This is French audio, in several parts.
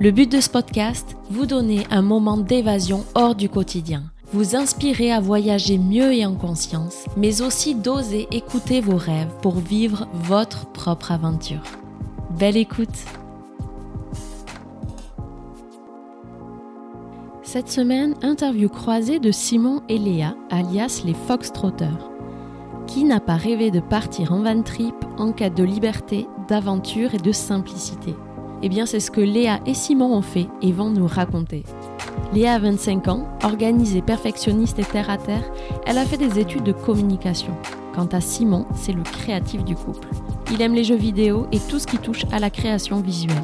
Le but de ce podcast, vous donner un moment d'évasion hors du quotidien, vous inspirer à voyager mieux et en conscience, mais aussi d'oser écouter vos rêves pour vivre votre propre aventure. Belle écoute Cette semaine, interview croisée de Simon et Léa, alias les Foxtrotters. Qui n'a pas rêvé de partir en van trip en quête de liberté, d'aventure et de simplicité? Eh bien, c'est ce que Léa et Simon ont fait et vont nous raconter. Léa a 25 ans, organisée, perfectionniste et terre à terre, elle a fait des études de communication. Quant à Simon, c'est le créatif du couple. Il aime les jeux vidéo et tout ce qui touche à la création visuelle.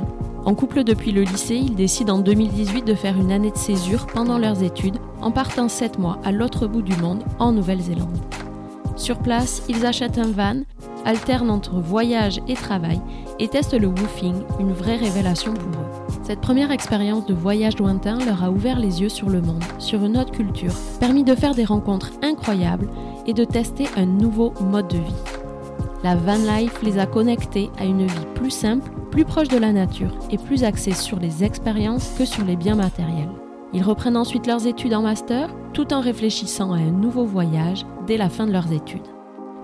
En couple depuis le lycée, ils décident en 2018 de faire une année de césure pendant leurs études en partant 7 mois à l'autre bout du monde, en Nouvelle-Zélande. Sur place, ils achètent un van, alternent entre voyage et travail et testent le woofing, une vraie révélation pour eux. Cette première expérience de voyage lointain leur a ouvert les yeux sur le monde, sur une autre culture, permis de faire des rencontres incroyables et de tester un nouveau mode de vie. La van life les a connectés à une vie plus simple, plus proche de la nature et plus axée sur les expériences que sur les biens matériels. Ils reprennent ensuite leurs études en master tout en réfléchissant à un nouveau voyage dès la fin de leurs études.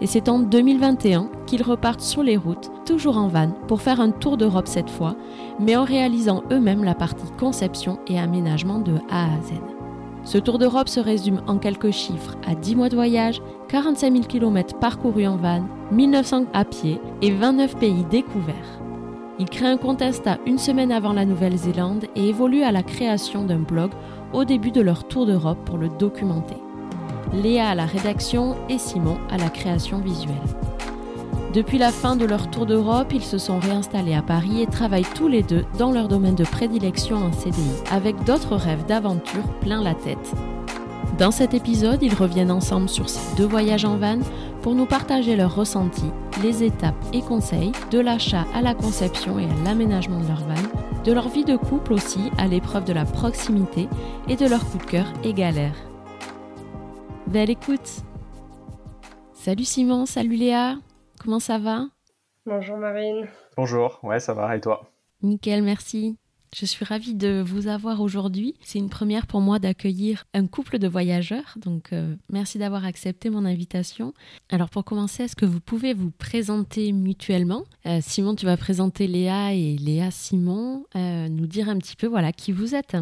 Et c'est en 2021 qu'ils repartent sur les routes, toujours en van, pour faire un tour d'Europe cette fois, mais en réalisant eux-mêmes la partie conception et aménagement de A à Z. Ce tour d'Europe se résume en quelques chiffres à 10 mois de voyage, 45 000 km parcourus en van, 1900 à pied et 29 pays découverts. Ils créent un compte Insta une semaine avant la Nouvelle-Zélande et évoluent à la création d'un blog au début de leur tour d'Europe pour le documenter. Léa à la rédaction et Simon à la création visuelle. Depuis la fin de leur tour d'Europe, ils se sont réinstallés à Paris et travaillent tous les deux dans leur domaine de prédilection en CDI, avec d'autres rêves d'aventure plein la tête. Dans cet épisode, ils reviennent ensemble sur ces deux voyages en van pour nous partager leurs ressentis, les étapes et conseils, de l'achat à la conception et à l'aménagement de leur van, de leur vie de couple aussi à l'épreuve de la proximité et de leur coup de cœur et galères. Belle écoute. Salut Simon, salut Léa, comment ça va? Bonjour Marine. Bonjour, ouais ça va et toi? Nickel, merci. Je suis ravie de vous avoir aujourd'hui. C'est une première pour moi d'accueillir un couple de voyageurs, donc euh, merci d'avoir accepté mon invitation. Alors pour commencer, est-ce que vous pouvez vous présenter mutuellement? Euh, Simon, tu vas présenter Léa et Léa Simon, euh, nous dire un petit peu voilà qui vous êtes.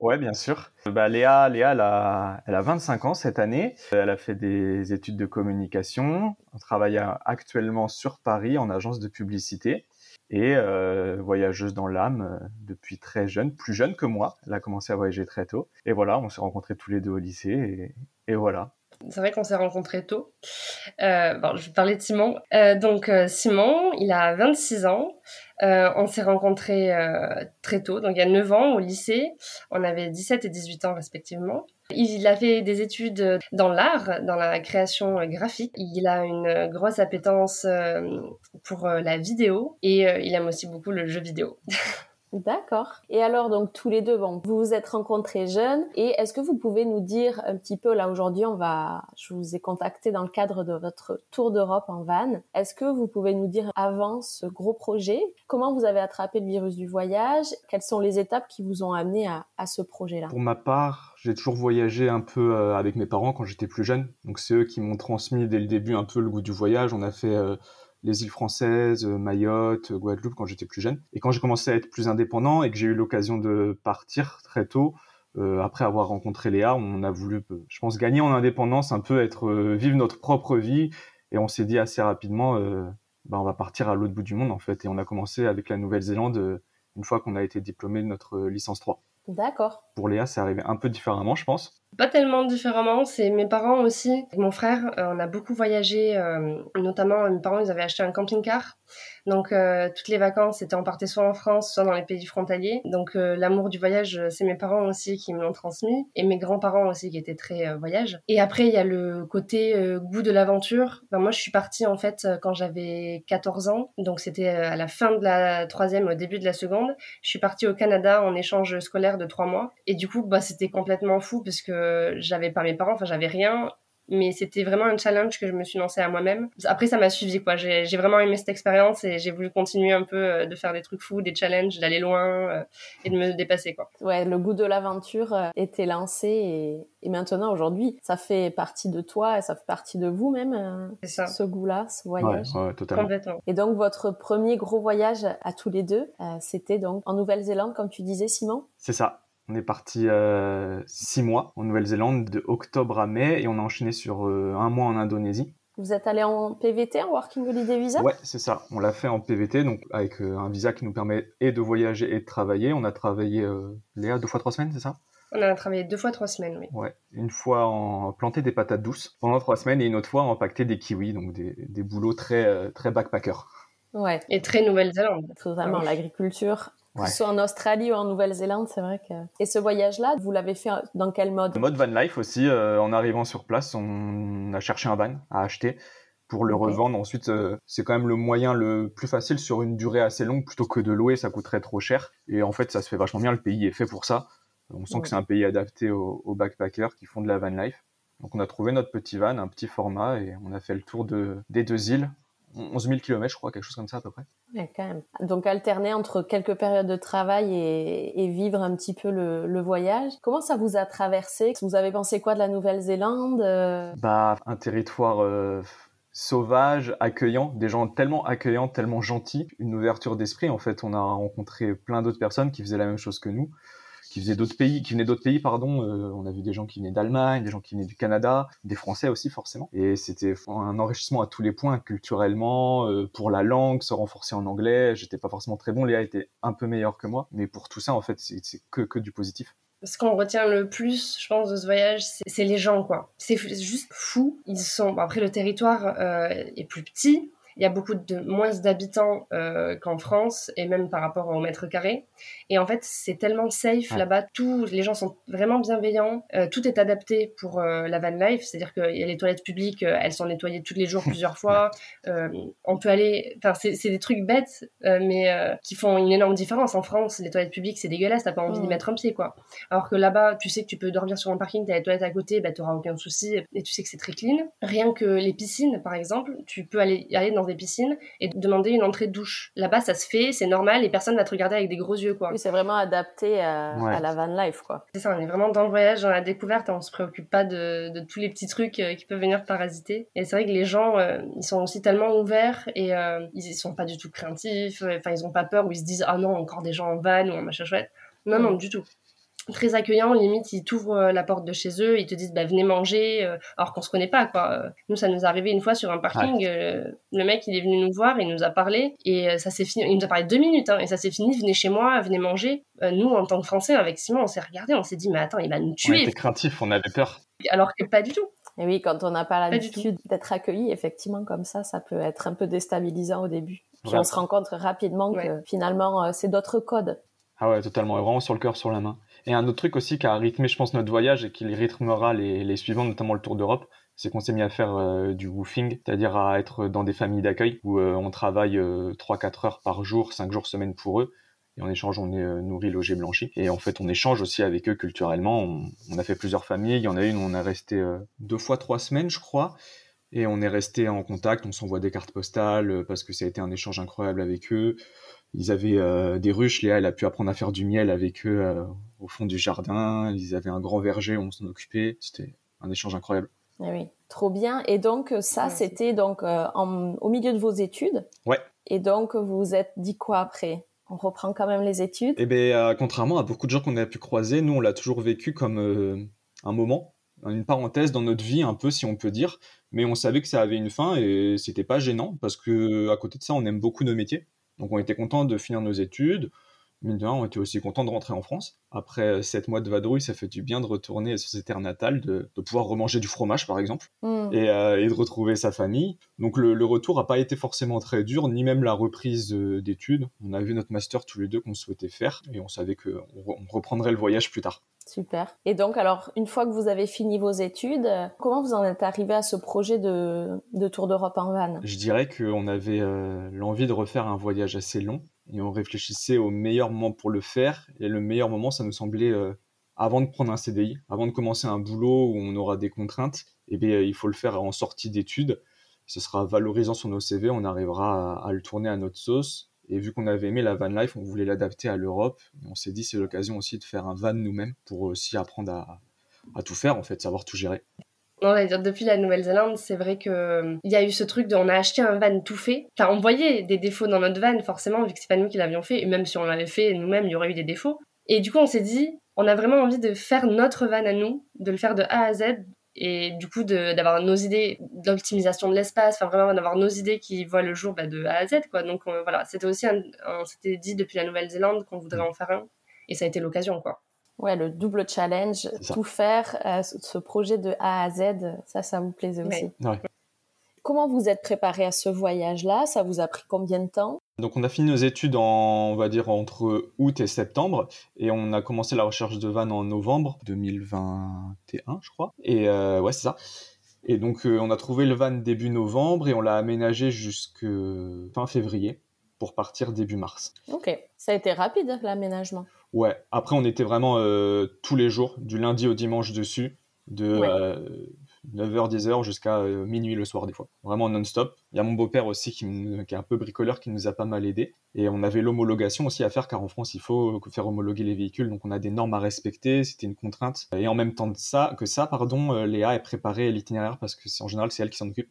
Ouais, bien sûr. Bah, Léa, Léa elle, a, elle a 25 ans cette année. Elle a fait des études de communication. Elle travaille actuellement sur Paris en agence de publicité et euh, voyageuse dans l'âme euh, depuis très jeune, plus jeune que moi. Elle a commencé à voyager très tôt. Et voilà, on s'est rencontrés tous les deux au lycée et, et voilà. C'est vrai qu'on s'est rencontrés tôt. Euh, bon, je vais parler de Simon. Euh, donc euh, Simon, il a 26 ans. Euh, on s'est rencontrés euh, très tôt, donc il y a 9 ans au lycée. On avait 17 et 18 ans respectivement. Il a fait des études dans l'art, dans la création graphique. Il a une grosse appétence euh, pour la vidéo et il aime aussi beaucoup le jeu vidéo. D'accord. Et alors, donc, tous les deux, bon, vous vous êtes rencontrés jeunes. Et est-ce que vous pouvez nous dire un petit peu, là, aujourd'hui, on va, je vous ai contacté dans le cadre de votre tour d'Europe en van. Est-ce que vous pouvez nous dire avant ce gros projet, comment vous avez attrapé le virus du voyage? Quelles sont les étapes qui vous ont amené à, à ce projet-là? Pour ma part, j'ai toujours voyagé un peu euh, avec mes parents quand j'étais plus jeune. Donc, c'est eux qui m'ont transmis dès le début un peu le goût du voyage. On a fait, euh, les îles françaises, euh, Mayotte, Guadeloupe quand j'étais plus jeune. Et quand j'ai commencé à être plus indépendant et que j'ai eu l'occasion de partir très tôt, euh, après avoir rencontré Léa, on a voulu, euh, je pense, gagner en indépendance, un peu être vivre notre propre vie. Et on s'est dit assez rapidement, bah, on va partir à l'autre bout du monde en fait. Et on a commencé avec la Nouvelle-Zélande une fois qu'on a été diplômé de notre licence 3. D'accord. Pour Léa, c'est arrivé un peu différemment, je pense. Pas tellement différemment. C'est mes parents aussi. Mon frère, on a beaucoup voyagé, notamment mes parents, ils avaient acheté un camping-car. Donc euh, toutes les vacances, c'était on partait soit en France, soit dans les pays frontaliers. Donc euh, l'amour du voyage, euh, c'est mes parents aussi qui me l'ont transmis et mes grands-parents aussi qui étaient très voyage. Et après il y a le côté goût de l'aventure. Ben, moi je suis partie en fait quand j'avais 14 ans, donc c'était à la fin de la troisième, au début de la seconde. Je suis partie au Canada en échange scolaire de trois mois et du coup bah c'était complètement fou parce que j'avais pas mes parents, enfin j'avais rien mais c'était vraiment un challenge que je me suis lancé à moi-même. Après, ça m'a suivi, quoi. J'ai vraiment aimé cette expérience et j'ai voulu continuer un peu euh, de faire des trucs fous, des challenges, d'aller loin euh, et de me dépasser, quoi. Ouais, le goût de l'aventure euh, était lancé et, et maintenant, aujourd'hui, ça fait partie de toi et ça fait partie de vous même, ce goût-là, ce voyage. Ouais, ouais, totalement. Complètement. Et donc, votre premier gros voyage à tous les deux, c'était donc en Nouvelle-Zélande, comme tu disais, Simon? C'est ça. On est parti euh, six mois en Nouvelle-Zélande, de octobre à mai, et on a enchaîné sur euh, un mois en Indonésie. Vous êtes allé en PVT, en Working Holiday Visa? Ouais, c'est ça. On l'a fait en PVT, donc avec euh, un visa qui nous permet et de voyager et de travailler. On a travaillé, Léa, deux fois trois semaines, c'est ça? On a travaillé deux fois trois semaines, oui. Ouais. Une fois en planter des patates douces pendant trois semaines et une autre fois en pacter des kiwis, donc des, des boulots très, très backpacker. Ouais. Et très Nouvelle-Zélande. Totalement, l'agriculture que ce soit en Australie ou en Nouvelle-Zélande, c'est vrai que. Et ce voyage-là, vous l'avez fait dans quel mode? Mode van life aussi. Euh, en arrivant sur place, on a cherché un van à acheter pour le revendre. Ensuite, euh, c'est quand même le moyen le plus facile sur une durée assez longue plutôt que de louer, ça coûterait trop cher. Et en fait, ça se fait vachement bien. Le pays est fait pour ça. On sent que c'est un pays adapté aux, aux, backpackers qui font de la van life. Donc, on a trouvé notre petit van, un petit format, et on a fait le tour de, des deux îles 11 000 km, je crois, quelque chose comme ça à peu près. Ouais, quand même. Donc alterner entre quelques périodes de travail et, vivre un petit peu le, voyage. Comment ça vous a traversé? Vous avez pensé quoi de la Nouvelle-Zélande euh? Bah, un territoire euh, sauvage, accueillant, des gens tellement accueillants, tellement gentils, une ouverture d'esprit. En fait, on a rencontré plein d'autres personnes qui faisaient la même chose que nous qui venaient d'autres pays, pardon. Euh, on a vu des gens qui venaient d'Allemagne, des gens qui venaient du Canada, des Français aussi forcément. Et c'était un enrichissement à tous les points, culturellement, euh, pour la langue, se renforcer en anglais. J'étais pas forcément très bon, Léa était un peu meilleure que moi, mais pour tout ça, en fait, c'est que, que du positif ce qu'on retient le plus, je pense, de ce voyage, c'est les gens, quoi. C'est juste fou. Ils sont. après, le territoire euh, est plus petit, il y a beaucoup de moins d'habitants euh, qu'en France et même par rapport au mètre carré. Et en fait, c'est tellement safe là-bas. Tous les gens sont vraiment bienveillants. Euh, tout est adapté pour euh, la van life, c'est-à-dire que les toilettes publiques, elles sont nettoyées tous les jours, plusieurs fois. on peut aller. Enfin, c'est des trucs bêtes, mais qui font une énorme différence. En France, les toilettes publiques, c'est dégueulasse. T'as pas envie d'y mettre un pied, quoi. Alors que là-bas, tu sais que tu peux dormir sur un parking, t'as les toilettes à côté, bah t'auras aucun souci et tu sais que c'est très clean. Rien que les piscines, par exemple, tu peux aller aller dans piscines et demander une entrée de douche. Là-bas, ça se fait, c'est normal et personne va te regarder avec des gros yeux, quoi. Oui, c'est vraiment adapté à, la van life, quoi. C'est ça, on est vraiment dans le voyage, dans la découverte et on se préoccupe pas de, tous les petits trucs euh, qui peuvent venir parasiter. Et c'est vrai que les gens, euh, ils sont aussi tellement ouverts et euh, ils sont pas du tout craintifs, enfin, ils ont pas peur ou ils se disent, ah non, encore des gens en van ou en machin chouette. Non, non, du tout très accueillants, limite ils t'ouvrent euh, la porte de chez eux, ils te disent bah venez manger, euh, alors qu'on se connaît pas quoi. Nous ça nous est arrivé une fois sur un parking, euh, le mec il est venu nous voir, il nous a parlé et ça s'est fini, il nous a parlé deux minutes hein, et ça s'est fini, venez chez moi, venez manger. nous en tant que Français avec Simon on s'est regardé, on s'est dit mais attends il va nous tuer. On était craintif, on avait peur. Alors que pas du tout. Et oui, quand on n'a pas l'habitude d'être accueilli, effectivement, comme ça, ça peut être un peu déstabilisant au début. Puis on se rend compte rapidement que finalement, c'est d'autres codes. Ah ouais, totalement. Vraiment sur le cœur, sur la main. Et un autre truc aussi qui a rythmé, je pense, notre voyage et qui rythmera les, les suivants, notamment le Tour d'Europe, c'est qu'on s'est mis à faire euh, du woofing, c'est-à-dire à être dans des familles d'accueil où euh, on travaille 3-4 euh, heures par jour, 5 jours semaine pour eux. Et en échange, on est nourri, logé, blanchi. Et en fait, on échange aussi avec eux culturellement. On, on, a fait plusieurs familles. Il y en a une où on a resté deux fois trois semaines, je crois. Et on est resté en contact. On s'envoie des cartes postales parce que ça a été un échange incroyable avec eux. Ils avaient des ruches. Léa, elle a pu apprendre à faire du miel avec eux au fond du jardin. Ils avaient un grand verger, on s'en occupait. C'était un échange incroyable. Eh oui, trop bien. Et donc ça, c'était donc euh, au milieu de vos études? Ouais. Et donc vous vous êtes dit quoi après? On reprend quand même les études? Eh bien, euh, contrairement à beaucoup de gens qu'on a pu croiser, nous on l'a toujours vécu comme euh, un moment, une parenthèse dans notre vie un peu si on peut dire. Mais on savait que ça avait une fin et c'était pas gênant parce que à côté de ça, on aime beaucoup nos métiers. Donc on était content de finir nos études mine de rien, on était aussi content de rentrer en France. Après euh, sept mois de vadrouille, ça fait du bien de retourner sur ses terres natales, de, pouvoir remanger du fromage, par exemple, mm. euh, et, de retrouver sa famille. Donc le, retour n'a pas été forcément très dur, ni même la reprise d'études. On a vu notre master tous les deux qu'on souhaitait faire, et on savait qu'on reprendrait le voyage plus tard. Super. Et donc, alors, une fois que vous avez fini vos études, euh, comment vous en êtes arrivé à ce projet de, Tour d'Europe en van? Je dirais qu'on avait l'envie de refaire un voyage assez long et on réfléchissait au meilleur moment pour le faire. Et le meilleur moment, ça nous semblait euh, avant de prendre un CDI, avant de commencer un boulot où on aura des contraintes. Et eh bien, il faut le faire en sortie d'études. Ce sera valorisant sur nos CV, on arrivera à, le tourner à notre sauce. Et vu qu'on avait aimé la van life, on voulait l'adapter à l'Europe. On s'est dit c'est l'occasion aussi de faire un van nous-mêmes pour aussi apprendre à, à tout faire en fait, savoir tout gérer. On va dire depuis la Nouvelle-Zélande, c'est vrai que euh, il y a eu ce truc de on a acheté un van tout fait. Enfin, on voyait des défauts dans notre van forcément vu que c'est pas nous qui l'avions fait et même si on l'avait fait nous-mêmes, il y aurait eu des défauts. Et du coup, on s'est dit on a vraiment envie de faire notre van à nous, de le faire de A à Z et du coup d'avoir nos idées d'optimisation de l'espace, enfin vraiment d'avoir nos idées qui voient le jour bah, de A à Z quoi. Donc voilà, c'était aussi on s'était dit depuis la Nouvelle-Zélande qu'on voudrait en faire un et ça a été l'occasion quoi. Ouais, le double challenge, tout faire, euh, ce projet de A à Z, ça, ça vous plaisait aussi. Comment vous êtes préparé à ce voyage-là? Ça vous a pris combien de temps? Donc on a fini nos études en, on va dire entre août et septembre, et on a commencé la recherche de van en novembre 2021, je crois. Et euh, ouais, c'est ça. Et donc euh, on a trouvé le van début novembre et on l'a aménagé jusque fin février pour partir début mars. Ok, ça a été rapide l'aménagement. Ouais, après on était vraiment euh, tous les jours, du lundi au dimanche dessus, de 9h, 10h jusqu'à euh, minuit le soir des fois. Vraiment non-stop. Il y a mon beau-père aussi qui, est un peu bricoleur qui nous a pas mal aidé. Et on avait l'homologation aussi à faire car en France il faut faire homologuer les véhicules, donc on a des normes à respecter, c'était une contrainte. Et en même temps de ça, que ça, pardon, euh, Léa est préparé l'itinéraire parce que c'est en général c'est elle qui s'en occupe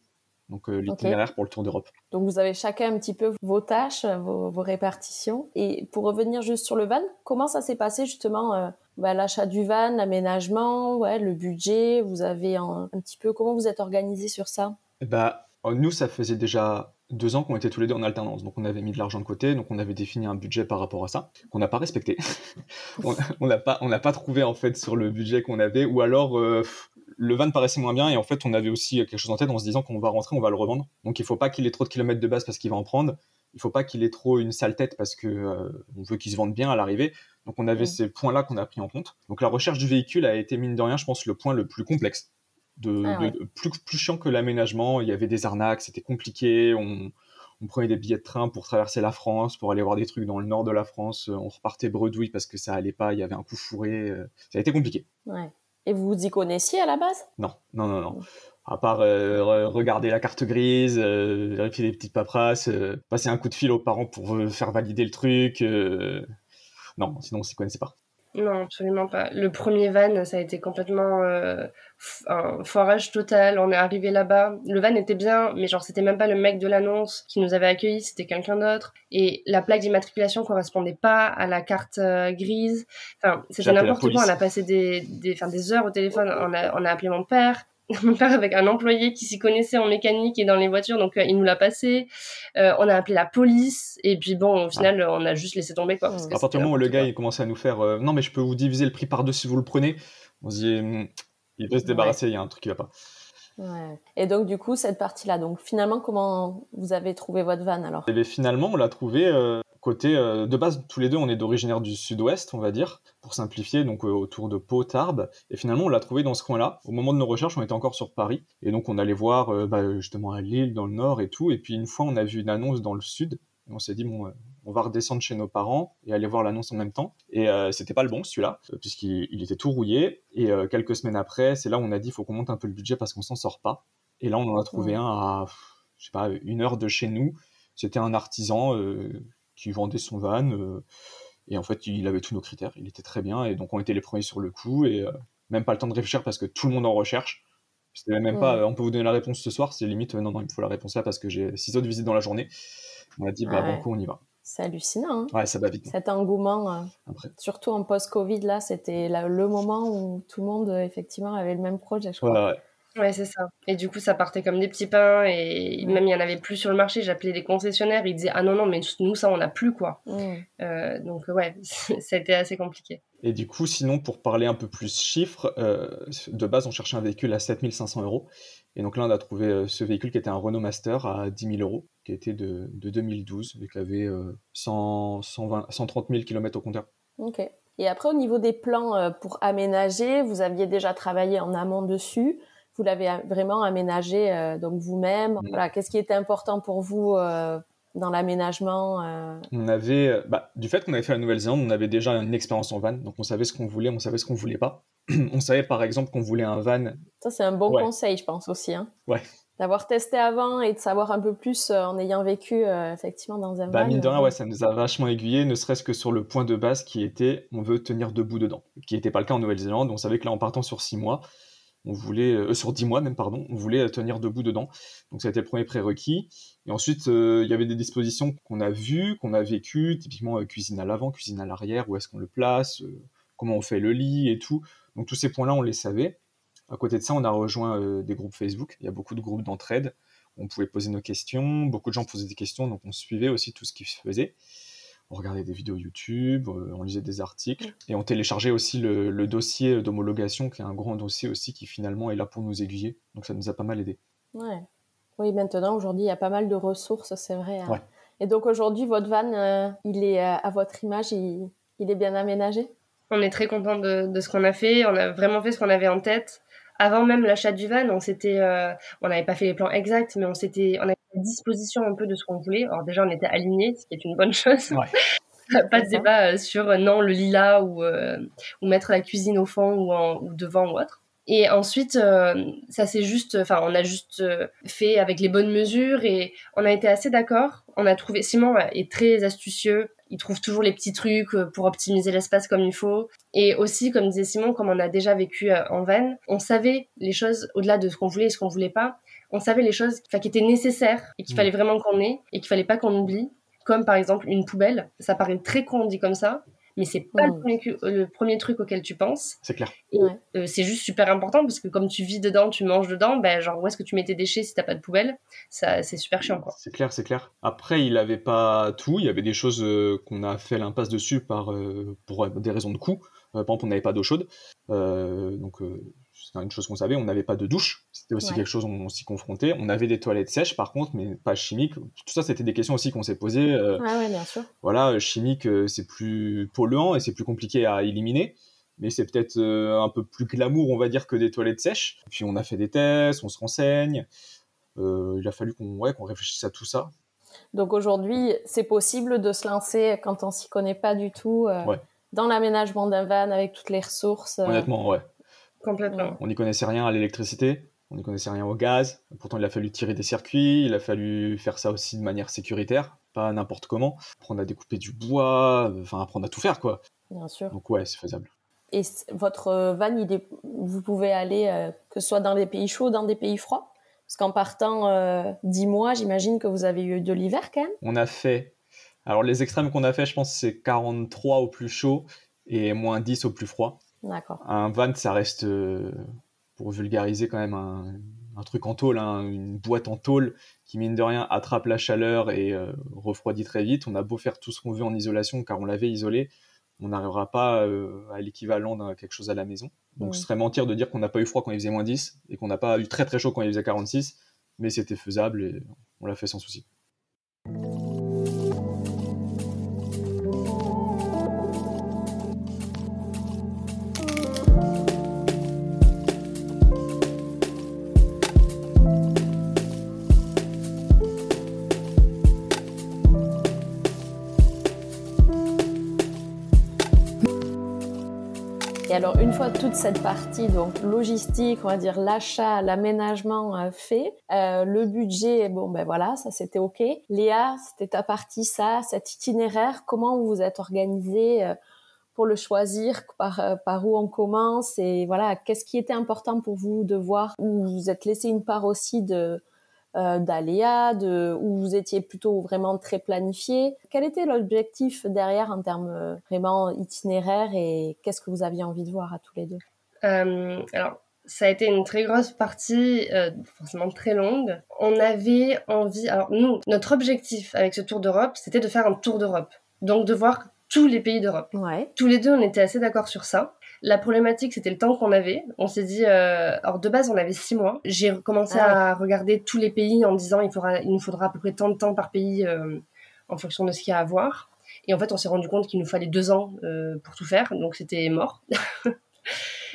donc euh, l'itinéraire pour le Tour d'Europe. Donc vous avez chacun un petit peu vos tâches, vos, répartitions. Et pour revenir juste sur le van, comment ça s'est passé justement euh, bah, l'achat du van, l'aménagement, ouais, le budget? Vous avez un, petit peu comment vous êtes organisé sur ça? Bah nous ça faisait déjà deux ans qu'on était tous les deux en alternance, donc on avait mis de l'argent de côté, donc on avait défini un budget par rapport à ça qu'on n'a pas respecté. on n'a pas on n'a pas trouvé en fait sur le budget qu'on avait, ou alors euh, le van paraissait moins bien et en fait on avait aussi quelque chose en tête en se disant qu'on va rentrer, on va le revendre. Donc il faut pas qu'il ait trop de kilomètres de base parce qu'il va en prendre. Il faut pas qu'il ait trop une sale tête parce que euh, on veut qu'il se vende bien à l'arrivée. Donc on avait ces points-là qu'on a pris en compte. Donc la recherche du véhicule a été mine de rien, je pense, le point le plus complexe, de, ah plus, plus chiant que l'aménagement. Il y avait des arnaques, c'était compliqué. On, on prenait des billets de train pour traverser la France, pour aller voir des trucs dans le nord de la France. On repartait bredouille parce que ça allait pas, il y avait un coup fourré. Euh, ça a été compliqué. Ouais. Et vous vous y connaissiez à la base? Non, non, non, non. À part euh, regarder la carte grise, euh, vérifier les petites paperasses, euh, passer un coup de fil aux parents pour faire valider le truc. Non, sinon on s'y connaissait pas. Non, absolument pas. Le premier van, ça a été complètement euh, un foirage total. On est arrivé là-bas. Le van était bien, mais genre c'était même pas le mec de l'annonce qui nous avait accueillis, c'était quelqu'un d'autre. Et la plaque d'immatriculation correspondait pas à la carte euh, grise. Enfin, c'était n'importe quoi. On a passé des, des, des heures au téléphone. On a, on a appelé mon père. mon père avec un employé qui s'y connaissait en mécanique et dans les voitures, donc euh, il nous l'a passé. Euh, on a appelé la police et puis bon, au final, on a juste laissé tomber quoi. à partir du moment où le gars il commençait à nous faire, euh, non mais je peux vous diviser le prix par deux si vous le prenez, on se dit, hmm, il peut se débarrasser, il y a un truc qui va pas. Ouais. Et donc du coup cette partie-là, donc finalement comment vous avez trouvé votre van alors? Et eh Finalement on l'a trouvé côté euh, de base tous les deux on est d'originaire du sud-ouest on va dire pour simplifier donc euh, autour de Pau Tarbes et finalement on l'a trouvé dans ce coin-là. Au moment de nos recherches on était encore sur Paris. Et donc on allait voir euh, bah, justement à Lille dans le nord et tout. Et puis une fois on a vu une annonce dans le sud. Et on s'est dit bon on va redescendre chez nos parents et aller voir l'annonce en même temps. Et c'était pas le bon celui-là puisqu'il était tout rouillé. Et quelques semaines après c'est là où on a dit faut qu'on monte un peu le budget parce qu'on s'en sort pas. Et là on en a trouvé un à je sais pas une heure de chez nous. C'était un artisan qui vendait son van. Euh, et en fait, il avait tous nos critères. Il était très bien. Et donc, on était les premiers sur le coup. Et euh, même pas le temps de réfléchir parce que tout le monde en recherche. C'était même pas, on peut vous donner la réponse ce soir. C'est limite, non, non, il me faut la réponse là parce que j'ai six autres visites dans la journée. On a dit, bah, bon coup, on y va. C'est hallucinant. Hein. ouais, ça va vite. Cet engouement, euh, surtout en post-Covid, là, c'était le moment où tout le monde, effectivement, avait le même projet, je crois. Ouais, Ouais, c'est ça. Et du coup, ça partait comme des petits pains et même il y en avait plus sur le marché. J'appelais les concessionnaires, ils disaient ah non non mais nous ça on n'a plus quoi. Euh, donc ouais, ça a été assez compliqué. Et du coup, sinon pour parler un peu plus chiffres, euh, de base on cherchait un véhicule à 7500 euros. Et donc là on a trouvé euh, ce véhicule qui était un Renault Master à 10 000 euros, qui était de, de 2012 et qui avait 100, 120, 130 000 km au compteur. Ok. Et après au niveau des plans pour aménager, vous aviez déjà travaillé en amont dessus vous l'avez vraiment aménagé euh, donc vous-même. Mm. Voilà, qu'est-ce qui était important pour vous euh, dans l'aménagement euh? On avait, bah, du fait qu'on avait fait la Nouvelle-Zélande, on avait déjà une expérience en van, donc on savait ce qu'on voulait, on savait ce qu'on voulait pas. on savait par exemple qu'on voulait un van. Ça c'est un bon conseil, je pense aussi. Hein. Ouais. D'avoir testé avant et de savoir un peu plus en ayant vécu effectivement dans un bah, van. Mine de rien, ouais, ça nous a vachement aiguillé, ne serait-ce que sur le point de base qui était on veut tenir debout dedans, qui n'était pas le cas en Nouvelle-Zélande. On savait que là, en partant sur six mois, on voulait, euh, sur 10 mois même, pardon, on voulait tenir debout dedans. Donc ça a été le premier prérequis. Et ensuite, euh, il y avait des dispositions qu'on a vues, qu'on a vécues, typiquement euh, cuisine à l'avant, cuisine à l'arrière, où est-ce qu'on le place, comment on fait le lit et tout. Donc tous ces points-là, on les savait. À côté de ça, on a rejoint des groupes Facebook. Il y a beaucoup de groupes d'entraide. On pouvait poser nos questions. Beaucoup de gens posaient des questions, donc on suivait aussi tout ce qu'ils faisaient on regardait des vidéos YouTube, euh, on lisait des articles et on téléchargeait aussi le, dossier d'homologation qui est un grand dossier aussi qui finalement est là pour nous aiguiller. Donc ça nous a pas mal aidé. Ouais. Oui, maintenant aujourd'hui il y a pas mal de ressources, c'est vrai. Hein. Et donc aujourd'hui votre van, euh, il est euh, à votre image, il, est bien aménagé? On est très content de, ce qu'on a fait. On a vraiment fait ce qu'on avait en tête avant même l'achat du van, on s'était, on n'avait pas fait les plans exacts, mais on s'était, on disposition un peu de ce qu'on voulait. Alors déjà, on était alignés, ce qui est une bonne chose. pas de débat euh, sur euh, non, le lilas ou, euh, ou mettre la cuisine au fond ou, ou devant ou autre. Et ensuite, ça c'est juste, enfin, on a juste fait avec les bonnes mesures et on a été assez d'accord. On a trouvé, Simon est très astucieux. Il trouve toujours les petits trucs pour optimiser l'espace comme il faut. Et aussi, comme disait Simon, comme on a déjà vécu en van, on savait les choses au-delà de ce qu'on voulait et ce qu'on voulait pas on savait les choses qui étaient nécessaires et qu'il mm. fallait vraiment qu'on ait et qu'il fallait pas qu'on oublie. Comme par exemple une poubelle. Ça paraît très con dit comme ça, mais c'est pas le, mm. premier, truc auquel tu penses. C'est clair. Euh, c'est juste super important parce que comme tu vis dedans, tu manges dedans, ben genre où est-ce que tu mets tes déchets si t'as pas de poubelle? Ça, c'est super chiant quoi. C'est clair, c'est clair. Après, il avait pas tout. Il y avait des choses euh, qu'on a fait l'impasse dessus par euh, pour des raisons de coût. par exemple, on n'avait pas d'eau chaude, donc c'est une chose qu'on savait, on n'avait pas de douche, c'était aussi quelque chose on, s'y confrontait. On avait des toilettes sèches par contre, mais pas chimiques. Tout ça, c'était des questions aussi qu'on s'est posées. Euh, ah bien sûr. Voilà, chimique, euh, c'est plus polluant et c'est plus compliqué à éliminer, mais c'est peut-être euh, un peu plus glamour, on va dire, que des toilettes sèches. Puis on a fait des tests, on se renseigne. il a fallu qu'on ouais, réfléchisse à tout ça. Donc aujourd'hui, c'est possible de se lancer quand on s'y connaît pas du tout. Dans l'aménagement d'un van avec toutes les ressources. Honnêtement, ouais. Complètement. On n'y connaissait rien à l'électricité, on n'y connaissait rien au gaz. Pourtant, il a fallu tirer des circuits, il a fallu faire ça aussi de manière sécuritaire, pas n'importe comment. Apprendre à découper du bois, enfin apprendre à tout faire, quoi. Bien sûr. Donc ouais, c'est faisable. Et votre euh, van, il vous pouvez aller euh, que ce soit dans des pays chauds, ou dans des pays froids? Parce qu'en partant euh, 10 mois, j'imagine que vous avez eu de l'hiver quand même On a fait. Alors les extrêmes qu'on a fait, je pense, c'est 43 au plus chaud et moins 10 au plus froid. D'accord. Un van, ça reste, euh, pour vulgariser quand même, un, truc en tôle, hein, une boîte en tôle qui, mine de rien, attrape la chaleur et euh, refroidit très vite. On a beau faire tout ce qu'on veut en isolation, car on l'avait isolé, on n'arrivera pas euh, à l'équivalent d'un quelque chose à la maison. Donc ce serait mentir de dire qu'on n'a pas eu froid quand il faisait moins 10 et qu'on n'a pas eu très très chaud quand il faisait 46, mais c'était faisable et on l'a fait sans souci. Alors, une fois toute cette partie, donc logistique, on va dire l'achat, l'aménagement euh, fait, euh, le budget, bon ben voilà, ça c'était ok. Léa, c'était ta partie, ça, cet itinéraire, comment vous vous êtes organisé euh, pour le choisir, par, par où on commence et voilà, qu'est-ce qui était important pour vous de voir, ou vous vous êtes laissé une part aussi de d'aléas, de, où vous étiez plutôt vraiment très planifié. Quel était l'objectif derrière en termes euh, vraiment itinéraires et qu'est-ce que vous aviez envie de voir à tous les deux? Euh, Alors, ça a été une très grosse partie, euh, forcément très longue. On avait envie, alors nous, notre objectif avec ce tour d'Europe, c'était de faire un tour d'Europe. Donc de voir tous les pays d'Europe. Ouais. Tous les deux, on était assez d'accord sur ça. La problématique, c'était le temps qu'on avait. On s'est dit, euh, alors de base, on avait six mois. J'ai commencé Ah à regarder tous les pays en disant, il, faudra, il nous faudra à peu près tant de temps par pays euh, en fonction de ce qu'il y a à voir. Et en fait, on s'est rendu compte qu'il nous fallait deux ans euh, pour tout faire, donc c'était mort.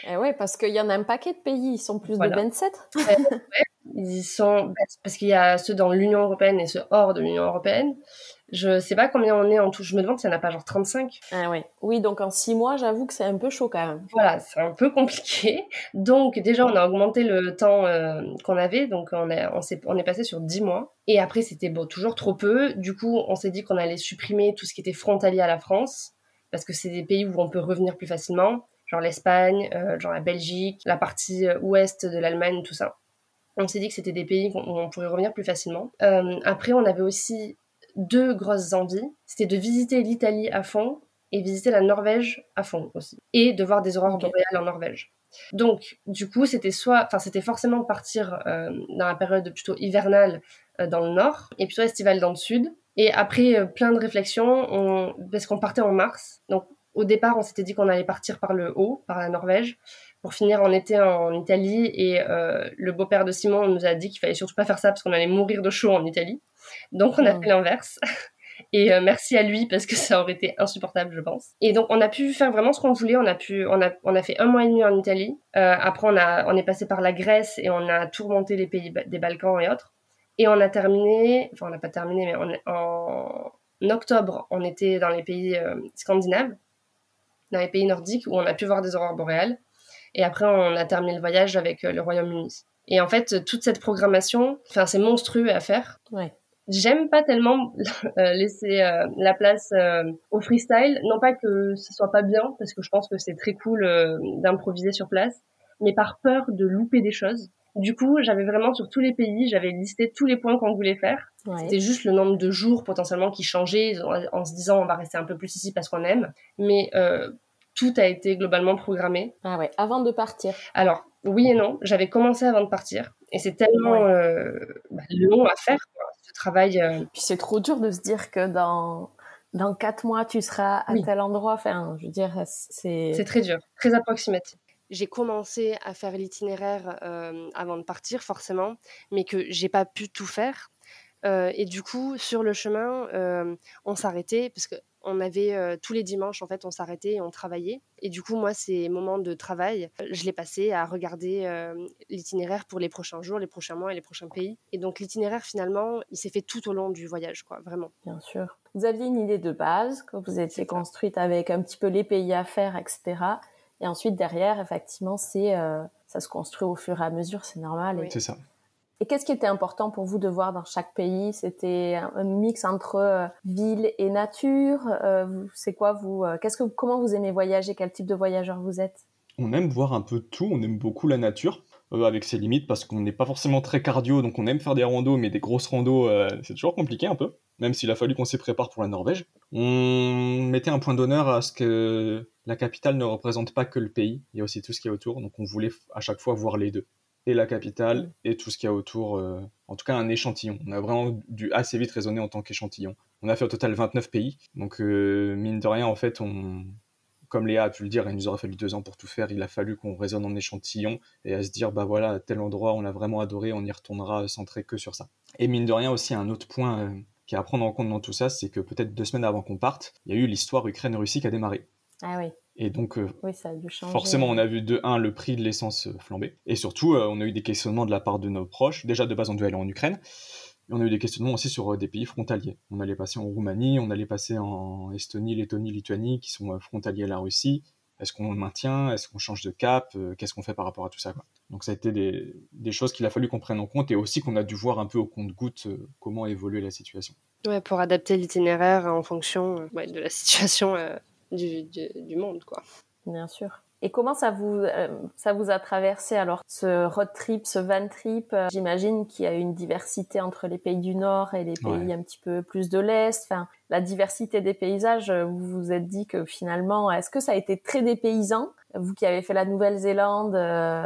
Eh ouais, parce qu'il y en a un paquet de pays, ils sont plus Voilà. de 27. Ils sont parce qu'il y a ceux dans l'Union européenne et ceux hors de l'Union européenne. Je sais pas combien on est en tout. Je me demande s'il n'y en a pas genre 35. Ah ouais. Oui, donc en six mois, j'avoue que c'est un peu chaud quand même. Voilà, c'est un peu compliqué. Donc déjà, on a augmenté le temps euh, qu'on avait. Donc on est, on, est passé sur 10 mois. Et après, c'était bon, toujours trop peu. Du coup, on s'est dit qu'on allait supprimer tout ce qui était frontalier à la France. Parce que c'est des pays où on peut revenir plus facilement. Genre l'Espagne, euh, genre la Belgique, la partie euh, ouest de l'Allemagne, tout ça. On s'est dit que c'était des pays où on pourrait revenir plus facilement. Euh, après, on avait aussi deux grosses envies. C'était de visiter l'Italie à fond et visiter la Norvège à fond aussi. Et de voir des aurores Ok. boréales en Norvège. Donc, du coup, c'était soit, enfin, c'était forcément partir euh, dans la période plutôt hivernale euh, dans le nord et plutôt estivale dans le sud. Et après euh, plein de réflexions, on... parce qu'on partait en mars. Donc, au départ, on s'était dit qu'on allait partir par le haut, par la Norvège, pour finir en été en Italie. Et le beau-père de Simon nous a dit qu'il fallait surtout pas faire ça parce qu'on allait mourir de chaud en Italie. Donc, on a Mm. fait l'inverse. Et euh, merci à lui parce que ça aurait été insupportable, je pense. Et donc on a pu faire vraiment ce qu'on voulait. On a pu, on a, on a fait un mois et demi en Italie. Euh, après on a, on est passé par la Grèce et on a tout remonté les pays des Balkans et autres. Et on a terminé, enfin on n'a pas terminé, mais on est- en octobre on était dans les pays euh, scandinaves, dans les pays nordiques où on a pu voir des aurores boréales. Et après on a terminé le voyage avec le Royaume-Uni. Et en fait toute cette programmation, enfin c'est monstrueux à faire. Ouais. J'aime pas tellement euh, laisser euh, la place euh, au freestyle. Non pas que ce soit pas bien, parce que je pense que c'est très cool euh, d'improviser sur place, mais par peur de louper des choses. Du coup, j'avais vraiment sur tous les pays, j'avais listé tous les points qu'on voulait faire. Ouais. C'était juste le nombre de jours potentiellement qui changeait en, en se disant on va rester un peu plus ici parce qu'on aime. Mais euh, tout a été globalement programmé. Ah ouais, avant de partir. Alors, oui et non, j'avais commencé avant de partir. Et c'est tellement Ouais. euh, bah, long à faire, quoi, ce travail. euh, Puis c'est trop dur de se dire que dans dans quatre mois tu seras à Oui. tel endroit. Enfin, je veux dire, c'est C'est très dur, très approximatif. J'ai commencé à faire l'itinéraire euh, avant de partir, forcément, mais que j'ai pas pu tout faire. Euh, et du coup, sur le chemin, euh, on s'arrêtait parce que on avait euh, tous les dimanches, en fait, on s'arrêtait et on travaillait. Et du coup, moi, ces moments de travail, je l'ai passé à regarder euh, l'itinéraire pour les prochains jours, les prochains mois et les prochains pays. Et donc, l'itinéraire, finalement, il s'est fait tout au long du voyage, quoi, vraiment. bien sûr. Vous aviez une idée de base que vous étiez construite avec un petit peu les pays à faire, etc. Et ensuite derrière, effectivement, c'est euh, ça se construit au fur et à mesure, c'est normal. Et- Oui. C'est ça. Et qu'est-ce qui était important pour vous de voir dans chaque pays? C'était un mix entre euh, ville et nature. Euh, c'est quoi vous euh, vous- comment vous aimez voyager? Quel type de voyageur vous êtes? On aime voir un peu tout, on aime beaucoup la nature, avec ses limites, parce qu'on n'est pas forcément très cardio, donc on aime faire des randos, mais des grosses randos, c'est toujours compliqué un peu, même s'il a fallu qu'on s'y prépare pour la Norvège. On mettait un point d'honneur à ce que la capitale ne représente pas que le pays, il y a aussi tout ce qui est autour, donc on voulait à chaque fois voir les deux. Et la capitale, et tout ce qu'il y a autour, euh, en tout cas un échantillon. On a vraiment dû assez vite raisonner en tant qu'échantillon. On a fait au total 29 pays, donc euh, mine de rien, en fait, on, comme Léa a pu le dire, il nous aurait fallu deux ans pour tout faire. Il a fallu qu'on raisonne en échantillon et à se dire, bah voilà, tel endroit, on l'a vraiment adoré, on y retournera centré que sur ça. Et mine de rien, aussi, un autre point euh, qui est à prendre en compte dans tout ça, c'est que peut-être deux semaines avant qu'on parte, il y a eu l'histoire Ukraine-Russie qui a démarré. Ah oui, Et donc, euh, oui, ça a dû changer. forcément, on a vu de un le prix de l'essence euh, flamber. Et surtout, euh, on a eu des questionnements de la part de nos proches. Déjà, de base, on devait aller en Ukraine. Et on a eu des questionnements aussi sur des pays frontaliers. On allait passer en Roumanie, on allait passer en Estonie, Lettonie, Lituanie, qui sont frontaliers à la Russie. Est-ce qu'on le maintient? Est-ce qu'on change de cap? Qu'est-ce qu'on fait par rapport à tout ça quoi? Donc ça a été des, des choses qu'il a fallu qu'on prenne en compte et aussi qu'on a dû voir un peu au compte-goutte euh, comment évoluer la situation. Ouais, pour adapter l'itinéraire en fonction euh, ouais, de la situation euh, du, du, du monde, quoi. Bien sûr. Et comment ça vous euh, ça vous a traversé alors ce road trip, ce van trip? Euh, J'imagine qu'il y a une diversité entre les pays du Nord et les pays Ouais. un petit peu plus de l'Est. Enfin, la diversité des paysages. euh, Vous vous êtes dit que finalement, est-ce que ça a été très dépaysant Vous qui avez fait la Nouvelle-Zélande,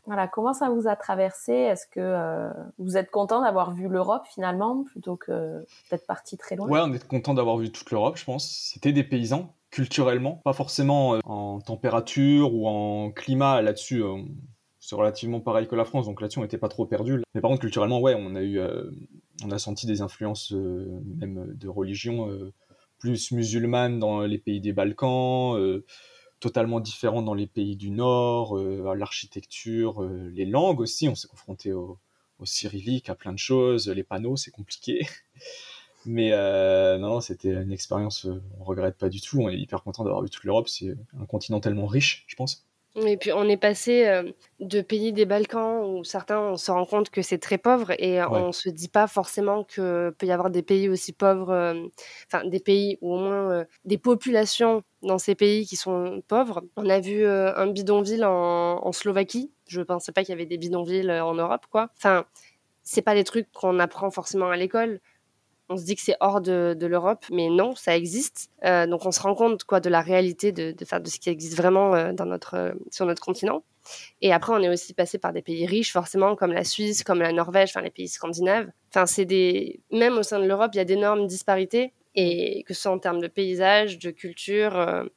voilà, comment ça vous a traversé? Est-ce que vous êtes content d'avoir vu l'Europe finalement plutôt que d'être parti très loin? Ouais, on est content d'avoir vu toute l'Europe, je pense. C'était des paysans culturellement, pas forcément en température ou en climat là-dessus c'est relativement pareil que la France, donc là-dessus on n'était pas trop perdu. Mais par contre culturellement, ouais, on a eu, euh, on a senti des influences euh, même de religion euh, plus musulmanes dans les pays des Balkans, totalement différentes dans les pays du Nord, l'architecture, les langues aussi. On s'est confronté au, cyrillique, à plein de choses. Les panneaux, c'est compliqué. Mais non, c'était une expérience, on regrette pas du tout. On est hyper content d'avoir vu toute l'Europe. C'est un continent tellement riche, je pense. Et puis on est passé euh, de pays des Balkans où certains on se rend compte que c'est très pauvre et on on se dit pas forcément que peut y avoir des pays aussi pauvres, euh, enfin des pays ou au moins euh, des populations dans ces pays qui sont pauvres. On a vu un bidonville en, en, Slovaquie. Je pensais pas qu'il y avait des bidonvilles en Europe, quoi. Enfin, c'est pas des trucs qu'on apprend forcément à l'école on se dit que c'est hors de, l'Europe, mais non, ça existe. Euh, donc on se rend compte quoi de la réalité de, de, ce qui existe vraiment euh, dans notre, euh, sur notre continent. Et après, on est aussi passé par des pays riches, forcément, comme la Suisse, comme la Norvège, enfin les pays scandinaves. Enfin, c'est des, même au sein de l'Europe, il y a d'énormes disparités, et que ce soit en termes de paysage, de culture,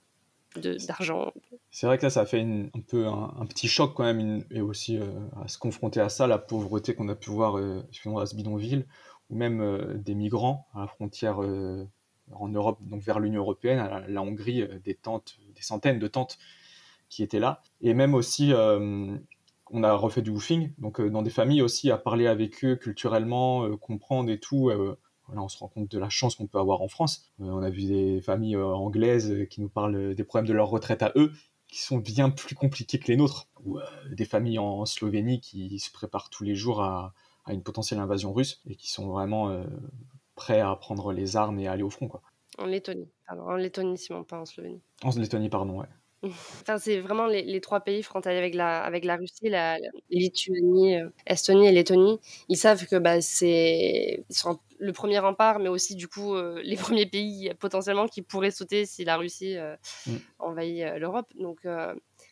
d'argent. C'est vrai que là, ça a fait un peu un, petit choc quand même, et aussi à se confronter à ça, la pauvreté qu'on a pu voir à ce bidonville ou même euh, des migrants à la frontière euh, en Europe, donc vers l'Union européenne, à la, Hongrie, euh, des tentes, des centaines de tentes qui étaient là. Et même aussi, on a refait du woofing, donc dans des familles aussi, à parler avec eux culturellement, comprendre et tout. Voilà, on se rend compte de la chance qu'on peut avoir en France. on a vu des familles anglaises qui nous parlent des problèmes de leur retraite à eux, qui sont bien plus compliqués que les nôtres. Ou des familles en Slovénie qui se préparent tous les jours à, à une potentielle invasion russe et qui sont vraiment euh, prêts à prendre les armes et à aller au front. Quoi. En Lettonie, pardon, en Lettonie, Simon, pas en Slovénie. En Lettonie, pardon, ouais. Enfin, c'est vraiment les, trois pays frontaliers avec la, avec la Russie, la, Lituanie, euh, Estonie et Lettonie. Ils savent que bah, c'est le premier rempart, mais aussi du coup euh, les premiers pays potentiellement qui pourraient sauter si la Russie mm. envahit l'Europe. Donc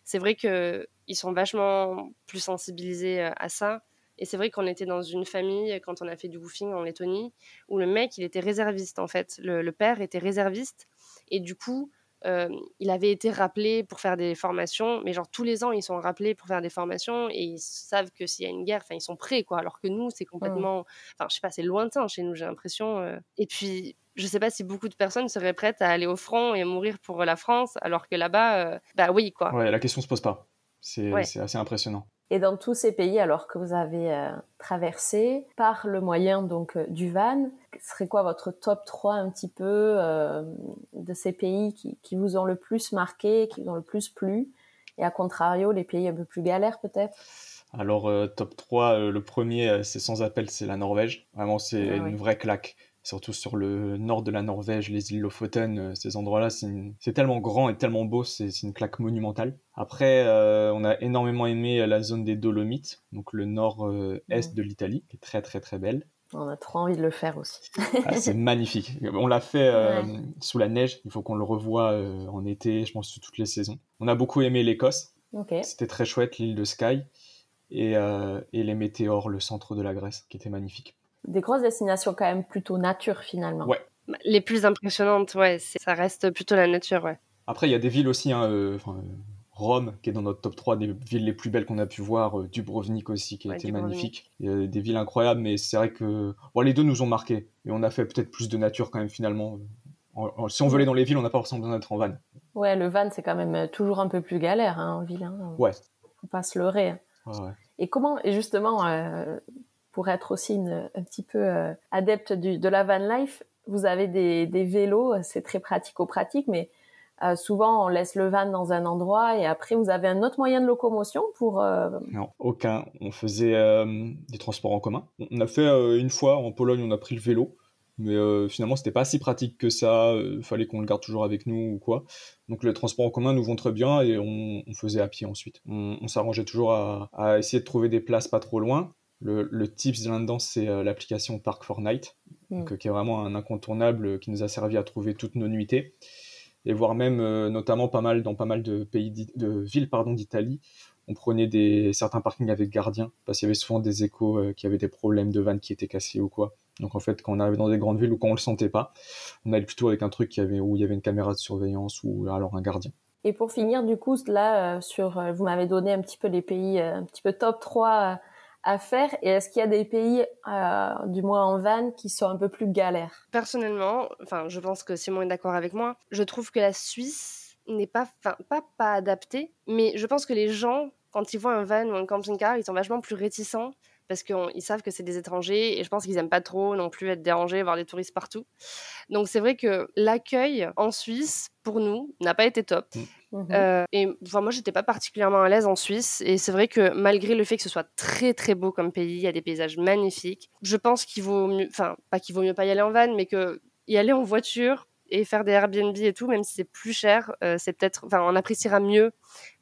c'est vrai qu'ils sont vachement plus sensibilisés à ça. Et c'est vrai qu'on était dans une famille, quand on a fait du woofing en Lettonie, où le mec, il était réserviste, en fait. Le, père était réserviste. Et du coup, euh, il avait été rappelé pour faire des formations, mais genre tous les ans, ils sont rappelés pour faire des formations et ils savent que s'il y a une guerre, ils sont prêts, quoi. Alors que nous, c'est complètement, enfin, je sais pas, c'est lointain chez nous, j'ai l'impression. Euh. Et puis, je sais pas si beaucoup de personnes seraient prêtes à aller au front et à mourir pour la France, alors que là-bas, euh, bah oui, quoi. Ouais, la question se pose pas. C'est assez impressionnant. Et dans tous ces pays, alors que vous avez euh, traversé, par le moyen donc euh, du van, serait quoi votre top 3 un petit peu euh, de ces pays qui, qui, vous ont le plus marqué, qui vous ont le plus plu? Et à contrario, les pays un peu plus galères peut-être? Alors, top 3, le premier, c'est sans appel, c'est la Norvège. Vraiment, c'est ah une vraie claque surtout sur le nord de la Norvège, les îles Lofoten, euh, ces endroits-là, c'est tellement grand et tellement beau, c'est une claque monumentale. Après, euh, on a énormément aimé la zone des Dolomites, donc le nord-est de l'Italie, qui est très très très belle. On a trop envie de le faire aussi. Ah, c'est magnifique. On l'a fait euh, sous la neige, il faut qu'on le revoie en été, je pense, sous toutes les saisons. On a beaucoup aimé l'Écosse, c'était très chouette, l'île de Skye, et, et les météores, le centre de la Grèce, qui était magnifique des grosses destinations quand même plutôt nature finalement. Ouais. Les plus impressionnantes, ouais, ça reste plutôt la nature, ouais. Après, il y a des villes aussi, hein, euh, Rome, qui est dans notre top 3 des villes les plus belles qu'on a pu voir, euh, Dubrovnik aussi, qui a été magnifique. Il y a des villes incroyables, mais c'est vrai que bon, les deux nous ont marqués. Et on a fait peut-être plus de nature quand même finalement. si on veut aller dans les villes, on n'a pas forcément besoin d'être en van. Ouais, le van, c'est quand même euh, toujours un peu plus galère hein, en ville. Hein. Ouais. Faut pas se leurrer. Ouais, Et comment, et justement, pour être aussi un petit peu euh, adepte de la van life, vous avez des, vélos, c'est très pratico-pratique, mais euh, souvent on laisse le van dans un endroit et après vous avez un autre moyen de locomotion pour... Euh, non, aucun. On faisait des transports en commun. On a fait une fois en Pologne, on a pris le vélo. Mais finalement, c'était pas si pratique que ça. Il fallait qu'on le garde toujours avec nous ou quoi. Donc, les transports en commun nous vont très bien et on, faisait à pied ensuite. On, s'arrangeait toujours à, essayer de trouver des places pas trop loin. Le, tips de là-dedans, c'est euh, l'application Park Fortnite, mm. euh, qui est vraiment un incontournable qui nous a servi à trouver toutes nos nuitées. et voire même notamment pas mal dans pas mal de pays de villes pardon d'Italie on prenait des, certains parkings avec gardien, parce qu'il y avait souvent des échos euh, qui avaient des problèmes de vannes qui étaient cassés ou quoi. Donc en fait, quand on arrivait dans des grandes villes ou quand on le sentait pas, on allait plutôt avec un truc qui avait, où il y avait une caméra de surveillance ou alors un gardien. Et pour finir, du coup, là, euh, sur, euh, vous m'avez donné un petit peu les pays, un petit peu top 3 à faire. Et est-ce qu'il y a des pays, du moins en van, qui sont un peu plus galères? Personnellement, enfin, je pense que Simon est d'accord avec moi. Je trouve que la Suisse n'est pas, pas pas adaptée, mais je pense que les gens quand ils voient un van ou un camping-car, ils sont vachement plus réticents parce qu'ils savent que c'est des étrangers et je pense qu'ils n'aiment pas trop non plus être dérangés, voir les touristes partout. Donc c'est vrai que l'accueil en Suisse, pour nous, n'a pas été top. Mm. Mhm. Euh, et enfin, moi, j'étais pas particulièrement à l'aise en Suisse. Et c'est vrai que malgré le fait que ce soit très très beau comme pays, il y a des paysages magnifiques. Je pense qu'il vaut mieux, enfin pas qu'il vaut mieux pas y aller en van, mais que y aller en voiture et faire des Airbnb et tout, même si c'est plus cher, euh, c'est peut-être, enfin, on appréciera mieux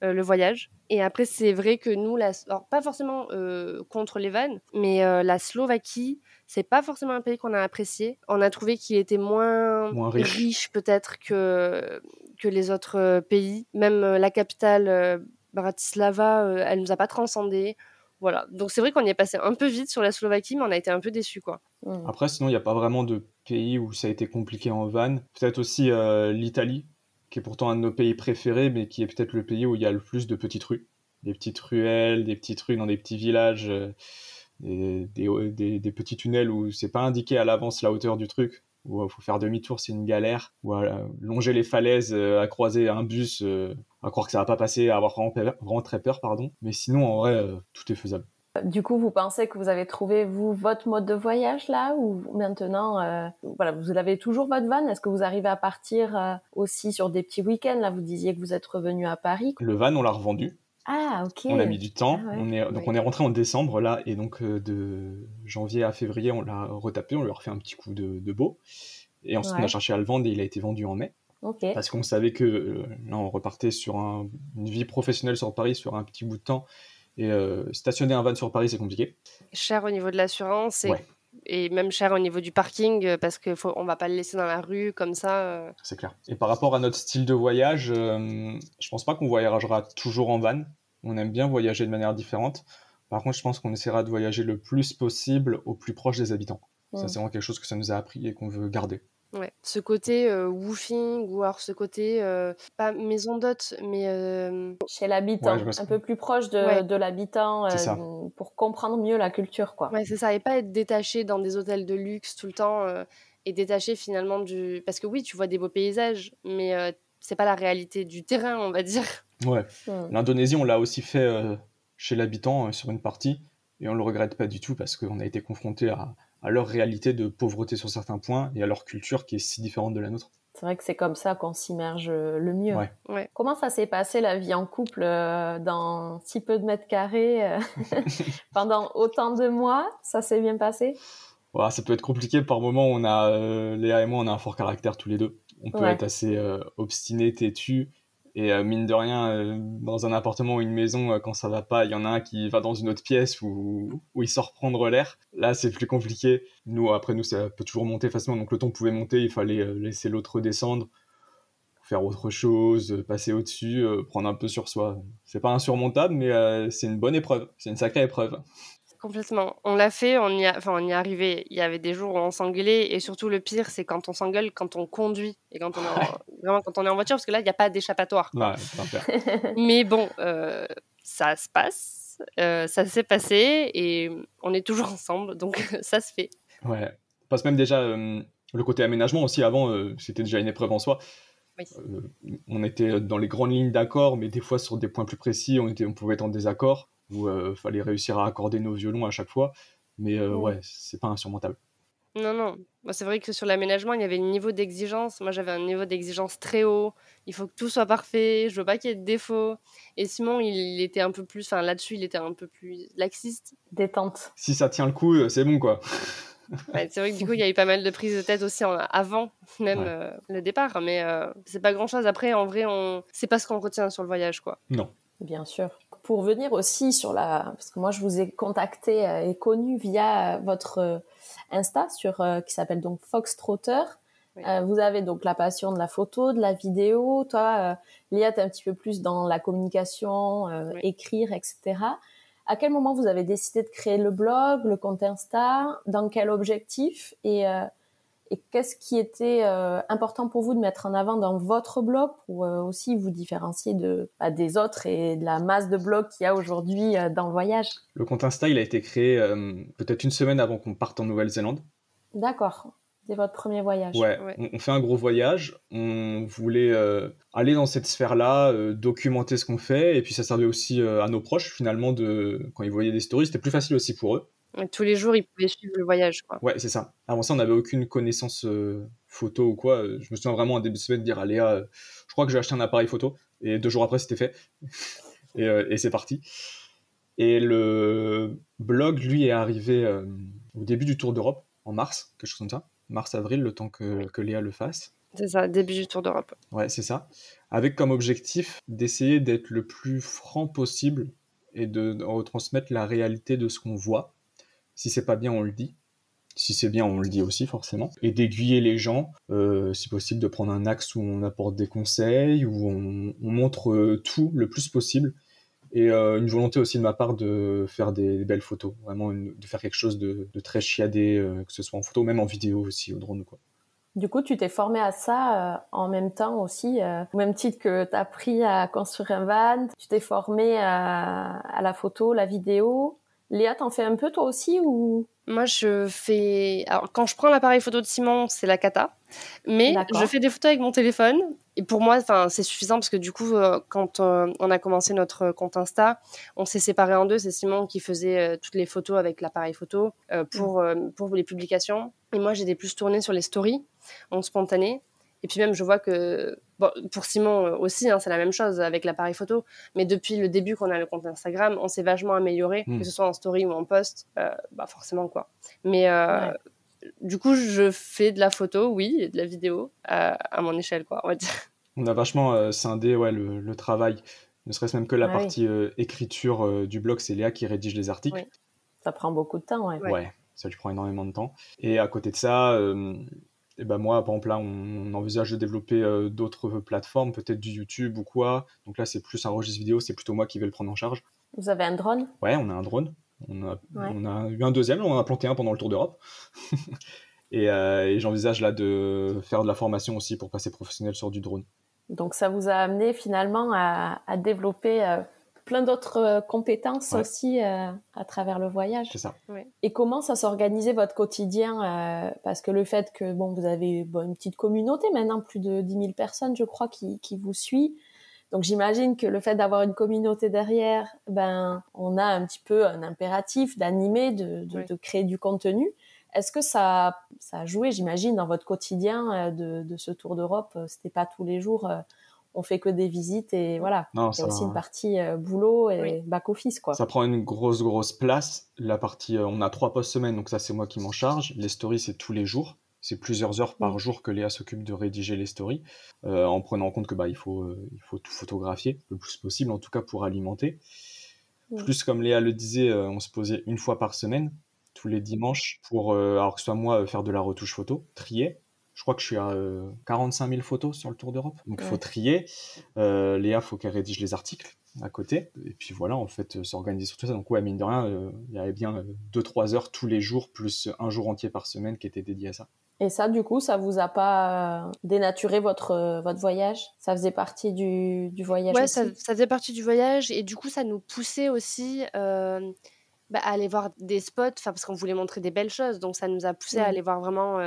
euh, le voyage. Et après, c'est vrai que nous, la, alors, pas forcément euh, contre les vannes, mais la Slovaquie, c'est pas forcément un pays qu'on a apprécié. On a trouvé qu'il était moins, riche, peut-être que que les autres pays. Même la capitale Bratislava, elle nous a pas transcendé. Voilà. Donc c'est vrai qu'on y est passé un peu vite sur la Slovaquie, mais on a été un peu déçus, quoi. Mmh. Après, sinon, il n'y a pas vraiment de pays où ça a été compliqué en van. Peut-être aussi euh, l'Italie, qui est pourtant un de nos pays préférés, mais qui est peut-être le pays où il y a le plus de petites rues. Des petites ruelles, des petites rues dans des petits villages, euh, des, des, petits tunnels où c'est pas indiqué à l'avance la hauteur du truc où il faut faire demi-tour, c'est une galère, ou longer les falaises, euh, à croiser un bus, à croire que ça va pas passer, à avoir vraiment, très peur, pardon. Mais sinon, en vrai, tout est faisable. Du coup, vous pensez que vous avez trouvé vous votre mode de voyage là ou maintenant, euh, voilà, vous avez toujours votre van? Est-ce que vous arrivez à partir euh, aussi sur des petits week-ends? Là, vous disiez que vous êtes revenu à Paris. Le van, on l'a revendu. Ah, ok. On a mis du temps. Ah on est, donc on est rentré en décembre là, et donc euh, de janvier à février, on l'a retapé, on lui a refait un petit coup de, beau. Et ensuite, on a cherché à le vendre et il a été vendu en mai. Parce qu'on savait que là, on repartait sur une vie professionnelle sur Paris sur un petit bout de temps et euh, stationner un van sur Paris, c'est compliqué. Cher au niveau de l'assurance et, même cher au niveau du parking euh, parce qu'on ne va pas le laisser dans la rue comme ça. Euh. C'est clair. Et par rapport à notre style de voyage, je je pense pas qu'on voyagera toujours en van. On aime bien voyager de manière différente. Par contre, je pense qu'on essaiera de voyager le plus possible au plus proche des habitants. Ça, c'est vraiment quelque chose que ça nous a appris et qu'on veut garder. Ouais. Ce côté euh, woofing ou alors ce côté euh, pas maison d'hôte mais euh, chez l'habitant, un peu plus proche de, de l'habitant pour comprendre mieux la culture quoi. Ouais, c'est ça et pas être détaché dans des hôtels de luxe tout le temps et détaché finalement du parce que oui, tu vois des beaux paysages mais c'est pas la réalité du terrain, on va dire. Ouais. L'Indonésie, on l'a aussi fait chez l'habitant sur une partie et on le regrette pas du tout parce qu'on a été confronté à à leur réalité de pauvreté sur certains points et à leur culture qui est si différente de la nôtre. C'est vrai que c'est comme ça qu'on s'immerge le mieux. Ouais. Comment ça s'est passé la vie en couple euh, dans si peu de mètres carrés euh, pendant autant de mois Ça s'est bien passé? Ouais, Ça peut être compliqué par moments. On a euh, Léa et moi, on a un fort caractère tous les deux. On peut être assez obstiné, têtu, et euh, mine de rien, euh, dans un appartement ou une maison, euh, quand ça va pas, il y en a un qui va dans une autre pièce où, où il sort prendre l'air. Là, c'est plus compliqué. Nous, après, nous, ça peut toujours monter facilement. Donc, le temps pouvait monter, il fallait laisser l'autre descendre, faire autre chose, passer au-dessus, prendre un peu sur soi. C'est pas insurmontable, mais c'est une bonne épreuve. C'est une sacrée épreuve. Complètement. On l'a fait, on y, a, enfin, on y est arrivé. Il y avait des jours où on s'engueulait et surtout le pire, c'est quand on s'engueule quand on conduit et quand on est en, vraiment quand on est en voiture parce que là, il n'y a pas d'échappatoire. Mais bon, euh, ça se passe, euh, ça s'est passé et on est toujours ensemble, donc ça se fait. Ouais. Passe même déjà euh, le côté aménagement aussi. Avant, c'était déjà une épreuve en soi. on était dans les grandes lignes d'accord, mais des fois sur des points plus précis, on, était, on pouvait être en désaccord où il euh, fallait réussir à accorder nos violons à chaque fois. Mais euh, ouais, c'est pas insurmontable. Non, non. c'est vrai que sur l'aménagement, il y avait un niveau d'exigence. Moi, j'avais un niveau d'exigence très haut. Il faut que tout soit parfait. Je veux pas qu'il y ait de défauts. Et Simon, il était un peu plus. Enfin, là-dessus, il était un peu plus laxiste. Détente. Si ça tient le coup, euh, c'est bon, quoi. c'est vrai que du coup, il y a eu pas mal de prises de tête aussi avant même le départ. Mais c'est pas grand-chose. Après, en vrai, on... c'est pas ce qu'on retient sur le voyage, quoi. Non. Bien sûr pour venir aussi sur la, parce que moi je vous ai contacté euh, et connu via votre euh, Insta sur euh, qui s'appelle donc Fox Trotter. Euh, vous avez donc la passion de la photo, de la vidéo. Toi, euh, Léa, tu es un petit peu plus dans la communication, euh, écrire, etc. À quel moment vous avez décidé de créer le blog, le compte Insta? Dans quel objectif? Et, et qu'est-ce qui était important pour vous de mettre en avant dans votre blog pour aussi vous différencier de, bah, des autres et de la masse de blogs qu'il y a aujourd'hui dans le voyage? Le compte Insta, il a été créé peut-être une semaine avant qu'on parte en Nouvelle-Zélande. D'accord. C'est votre premier voyage. Ouais, On, fait un gros voyage. On voulait euh, aller dans cette sphère-là, euh, documenter ce qu'on fait, et puis ça servait aussi euh, à nos proches finalement de quand ils voyaient des stories, c'était plus facile aussi pour eux. Tous les jours, ils pouvaient suivre le voyage. Quoi. Ouais, c'est ça. Avant ça, on n'avait aucune connaissance photo ou quoi. Je me souviens vraiment en début de semaine de dire à Léa, je crois que j'ai acheté un appareil photo, et deux jours après, c'était fait, et, et c'est parti. Et le blog, lui, est arrivé au début du Tour d'Europe, en mars, quelque chose comme ça mars-avril, le temps que, que, Léa le fasse. C'est ça, début du Tour d'Europe. Ouais, c'est ça. Avec comme objectif d'essayer d'être le plus franc possible et de, retransmettre la réalité de ce qu'on voit. Si c'est pas bien, on le dit. Si c'est bien, on le dit aussi forcément. Et d'aiguiller les gens, euh, si possible, de prendre un axe où on apporte des conseils, où on, on montre euh, tout le plus possible et euh, une volonté aussi de ma part de faire des, belles photos, vraiment de faire quelque chose de, très chiadé, euh, que ce soit en photo, même en vidéo aussi, au drone. Quoi. Du coup, tu t'es formé à ça en même temps aussi, au même titre que tu as appris à construire un van, tu t'es formé à, la photo, la vidéo. Léa, t'en fais un peu toi aussi ou? Moi, je fais. Alors, quand je prends l'appareil photo de Simon, c'est la cata. Mais je fais des photos avec mon téléphone. Et pour moi, c'est suffisant parce que du coup, euh, quand euh, on a commencé notre compte Insta, on s'est séparés en deux. C'est Simon qui faisait euh, toutes les photos avec l'appareil photo pour, mm. pour les publications. Et moi, j'étais plus tournée sur les stories en spontané. Et puis même, je vois que bon, pour Simon aussi, hein, c'est la même chose avec l'appareil photo. Mais depuis le début qu'on a le compte Instagram, on s'est vachement amélioré, mm. que ce soit en story ou en post, bah forcément quoi. Mais du coup, je fais de la photo, oui, et de la vidéo à, mon échelle, quoi, on va dire. On a vachement euh, scindé ouais, le, travail, ne serait-ce même que la ah partie euh, écriture euh, du blog, c'est Léa qui rédige les articles. Ça prend beaucoup de temps, ouais. Ouais, ça lui prend énormément de temps. Et à côté de ça, et ben moi, par exemple, là, on, envisage de développer d'autres plateformes, peut-être du YouTube ou quoi. Donc là, c'est plus un registre vidéo, c'est plutôt moi qui vais le prendre en charge. Vous avez un drone? Ouais, on a un drone. On a, on a eu un deuxième, on en a planté un pendant le Tour d'Europe. Euh, et, j'envisage là de faire de la formation aussi pour passer professionnel sur du drone. Donc ça vous a amené finalement à, développer euh, plein d'autres euh, compétences aussi à travers le voyage. C'est ça. Et comment ça s'organisait votre quotidien Parce que le fait que bon, vous avez une petite communauté maintenant, plus de 10 000 personnes, je crois, qui, qui vous suit. Donc j'imagine que le fait d'avoir une communauté derrière, ben on a un petit peu un impératif d'animer, de, de, créer du contenu. Est-ce que ça, ça a joué, j'imagine, dans votre quotidien euh, de, de ce tour d'Europe euh, C'était pas tous les jours, euh, on fait que des visites et voilà. Non, Il y a aussi une partie boulot et back office quoi. Ça prend une grosse grosse place. La partie, on a trois postes semaine, donc ça c'est moi qui m'en charge. Les stories c'est tous les jours. C'est plusieurs heures par jour que Léa s'occupe de rédiger les stories, euh, en prenant en compte que bah, il, faut, euh, il faut tout photographier le plus possible, en tout cas pour alimenter. Plus, comme Léa le disait, euh, on se posait une fois par semaine, tous les dimanches, pour, alors que ce soit moi, faire de la retouche photo, trier. Je crois que je suis à 45 000 photos sur le Tour d'Europe. Donc, il faut trier. Léa, faut qu'elle rédige les articles à côté. Et puis voilà, en fait, s'organiser sur tout ça. Donc, ouais, mine de rien, il y avait bien 2-3 heures tous les jours, plus un jour entier par semaine qui était dédié à ça. Et ça, du coup, ça vous a pas euh, dénaturé votre euh, votre voyage? Ça faisait partie du, du voyage Ouais, ça, ça, faisait partie du voyage et du coup, ça nous poussait aussi euh, bah, à aller voir des spots, parce qu'on voulait montrer des belles choses, donc ça nous a poussé à aller voir vraiment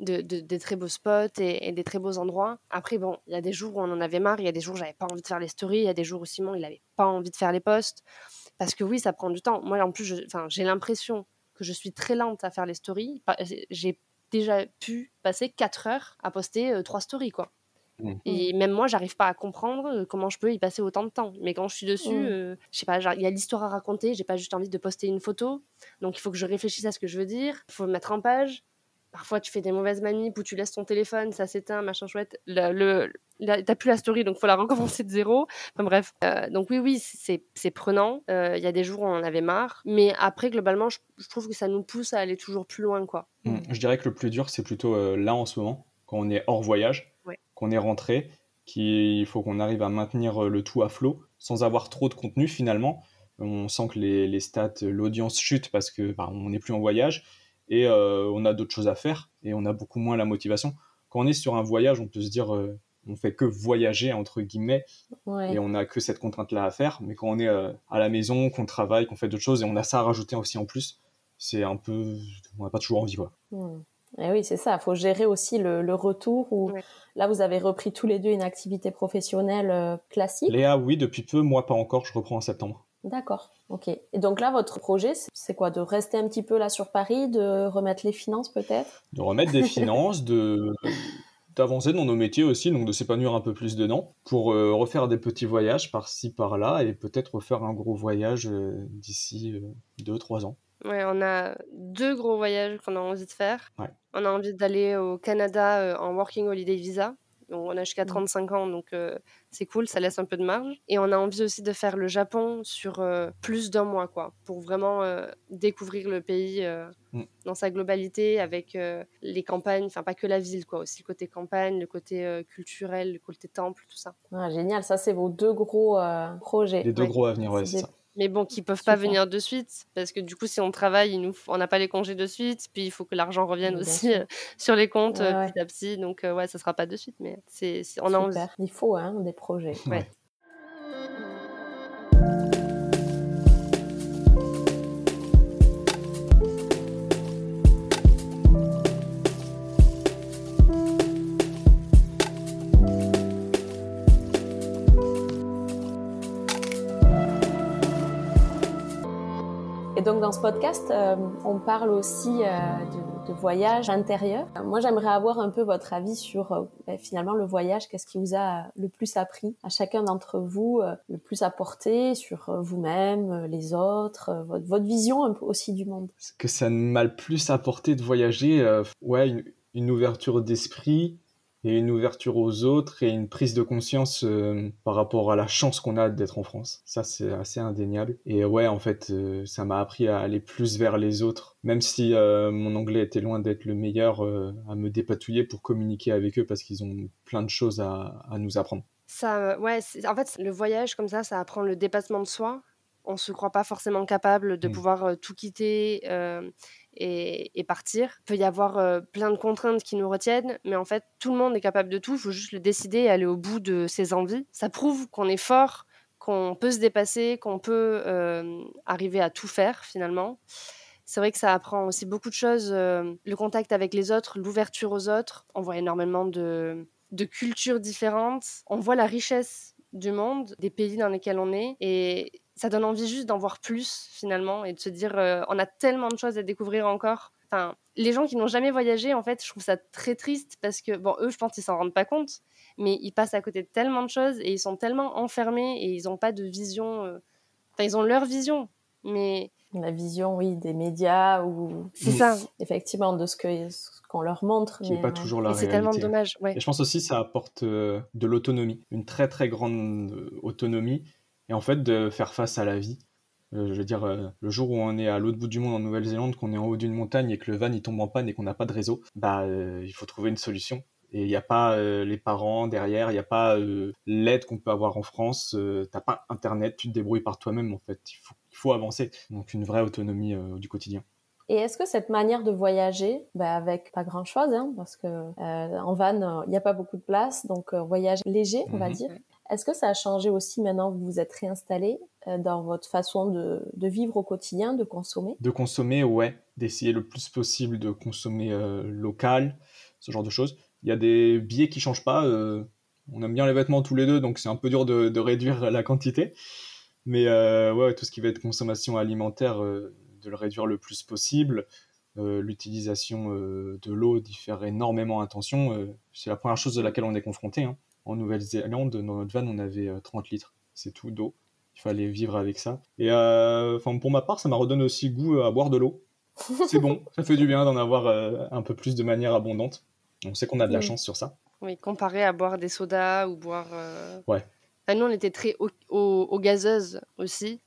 de, de, des très beaux spots et, des très beaux endroits. Après, bon, il y a des jours où on en avait marre, il y a des jours où j'avais pas envie de faire les stories, il y a des jours où Simon il avait pas envie de faire les posts, parce que oui, ça prend du temps. Moi, en plus, j'ai l'impression que je suis très lente à faire les stories. J'ai déjà pu passer 4 heures à poster euh, trois stories, quoi. Mmh. Et même moi, j'arrive pas à comprendre euh, comment je peux y passer autant de temps. Mais quand je suis dessus, mmh. euh, je sais pas, il y a l'histoire à raconter, j'ai pas juste envie de poster une photo. Donc il faut que je réfléchisse à ce que je veux dire, il faut mettre en page. Parfois, tu fais des mauvaises manips ou tu laisses ton téléphone, ça s'éteint, machin chouette. Le, le t'as plus la story, donc faut la recommencer de zéro. Enfin bref. donc oui, oui, c'est prenant. Il y a des jours où on en avait marre. Mais après, globalement, je, je, trouve que ça nous pousse à aller toujours plus loin, quoi. Mm. Je dirais que le plus dur, c'est plutôt euh, là en ce moment. quand on est hors voyage, qu'on est rentré, qu'il faut qu'on arrive à maintenir le tout à flot sans avoir trop de contenu finalement. On sent que les, stats, l'audience chute parce que bah, on n'est plus en voyage et on a d'autres choses à faire et on a beaucoup moins la motivation. Quand on est sur un voyage, on peut se dire on fait que voyager entre guillemets et on n'a que cette contrainte là à faire mais quand on est euh, à la maison qu'on travaille qu'on fait d'autres choses et on a ça à rajouter aussi en plus c'est un peu on n'a pas toujours envie quoi. Et oui c'est ça il faut gérer aussi le, retour où là vous avez repris tous les deux une activité professionnelle euh, classique. Léa oui depuis peu moi pas encore je reprends en septembre. D'accord, ok. Et donc là, votre projet, c'est quoi? De rester un petit peu là sur Paris, de remettre les finances peut-être? De remettre des finances, de d'avancer dans nos métiers aussi, donc de s'épanouir un peu plus dedans, pour euh, refaire des petits voyages par-ci par-là et peut-être refaire un gros voyage euh, d'ici 2-3 euh, ans. Ouais, on a deux gros voyages qu'on a envie de faire. On a envie d'aller au Canada en Working Holiday Visa on a jusqu'à 35 mmh. ans, donc euh, c'est cool, ça laisse un peu de marge. Et on a envie aussi de faire le Japon sur euh, plus d'un mois, quoi, pour vraiment euh, découvrir le pays mmh. dans sa globalité, avec les campagnes, enfin pas que la ville, quoi, aussi le côté campagne, le côté culturel, le côté temple, tout ça. Ah, génial, ça c'est vos deux gros projets. Les deux gros à venir, ouais, c'est ça mais bon, qui peuvent pas venir de suite parce que du coup, si on travaille, nous, on n'a pas les congés de suite, puis il faut que l'argent revienne aussi euh, sur les comptes euh, petit à petit. Donc euh, ouais, ça sera pas de suite, mais c'est, on a envie. Il faut hein, des projets. Ouais. Donc dans ce podcast, euh, on parle aussi euh, de, voyage intérieur. Moi, j'aimerais avoir un peu votre avis sur euh, ben, finalement le voyage. Qu'est-ce qui vous a le plus appris à chacun d'entre vous, le plus apporté sur vous-même, les autres, votre, vision un peu aussi du monde? Ce que ça m'a le plus apporté de voyager, ouais, une ouverture d'esprit, et une ouverture aux autres et une prise de conscience euh, par rapport à la chance qu'on a d'être en France. Ça, c'est assez indéniable. Et ouais, en fait, euh, ça m'a appris à aller plus vers les autres, même si euh, mon anglais était loin d'être le meilleur, à me dépatouiller pour communiquer avec eux parce qu'ils ont plein de choses à, à nous apprendre. Ça, ouais, en fait, le voyage comme ça, ça apprend le dépassement de soi. On se croit pas forcément capable de mmh. pouvoir tout quitter et, partir. Il peut y avoir plein de contraintes qui nous retiennent, mais en fait, tout le monde est capable de tout. Il faut juste le décider et aller au bout de ses envies. Ça prouve qu'on est fort, qu'on peut se dépasser, qu'on peut arriver à tout faire finalement. C'est vrai que ça apprend aussi beaucoup de choses, euh, le contact avec les autres, l'ouverture aux autres. On voit énormément de, de cultures différentes. On voit la richesse du monde, des pays dans lesquels on est. Et ça donne envie juste d'en voir plus finalement et de se dire euh, on a tellement de choses à découvrir encore. Enfin, les gens qui n'ont jamais voyagé, en fait, je trouve ça très triste parce que, bon, eux, je pense qu'ils s'en rendent pas compte, mais ils passent à côté de tellement de choses et ils sont tellement enfermés et ils n'ont pas de vision. Euh, enfin, ils ont leur vision, mais. La vision, oui, des médias ou. C'est ça. Effectivement, de ce que qu'on leur montre. Qui n'est pas toujours la C'est tellement dommage. Ouais. Et je pense aussi ça apporte euh, de l'autonomie, une très très grande autonomie et en fait de faire face à la vie. Euh, je veux dire, euh, le jour où on est à l'autre bout du monde en Nouvelle-Zélande, qu'on est en haut d'une montagne et que le van il tombe en panne et qu'on n'a pas de réseau, bah euh, il faut trouver une solution. Et il n'y a pas les parents derrière, il n'y a pas l'aide qu'on peut avoir en France. T'as pas Internet, tu te débrouilles par toi-même en fait. Il faut, il faut avancer. Donc une vraie autonomie du quotidien. Et est-ce que cette manière de voyager, bah avec pas grand-chose, hein, parce que en van il n'y a pas beaucoup de place, donc voyage léger, on va mhm. dire. Est-ce que ça a changé aussi maintenant que vous vous êtes réinstallé euh, dans votre façon de, vivre au quotidien, de consommer? De consommer, ouais. D'essayer le plus possible de consommer euh, local, ce genre de choses. Il y a des billets qui changent pas. Euh, on aime bien les vêtements tous les deux, donc c'est un peu dur de, réduire la quantité. Mais ouais, tout ce qui va être consommation alimentaire, de le réduire le plus possible. L'utilisation de l'eau d'y faire énormément attention. c'est la première chose de laquelle on est confronté. Hein en Nouvelle-Zélande, dans notre van, on avait 30 euh, litres. C'est tout d'eau. Il fallait vivre avec ça. Et euh, pour ma part, ça m'a redonné aussi goût à boire de l'eau. C'est bon, ça fait du bien d'en avoir euh, un peu plus de manière abondante. On sait qu'on a de la chance sur ça. Oui, comparé à boire des sodas ou boire. Ouais. nous, on était très aux gazeuses aussi.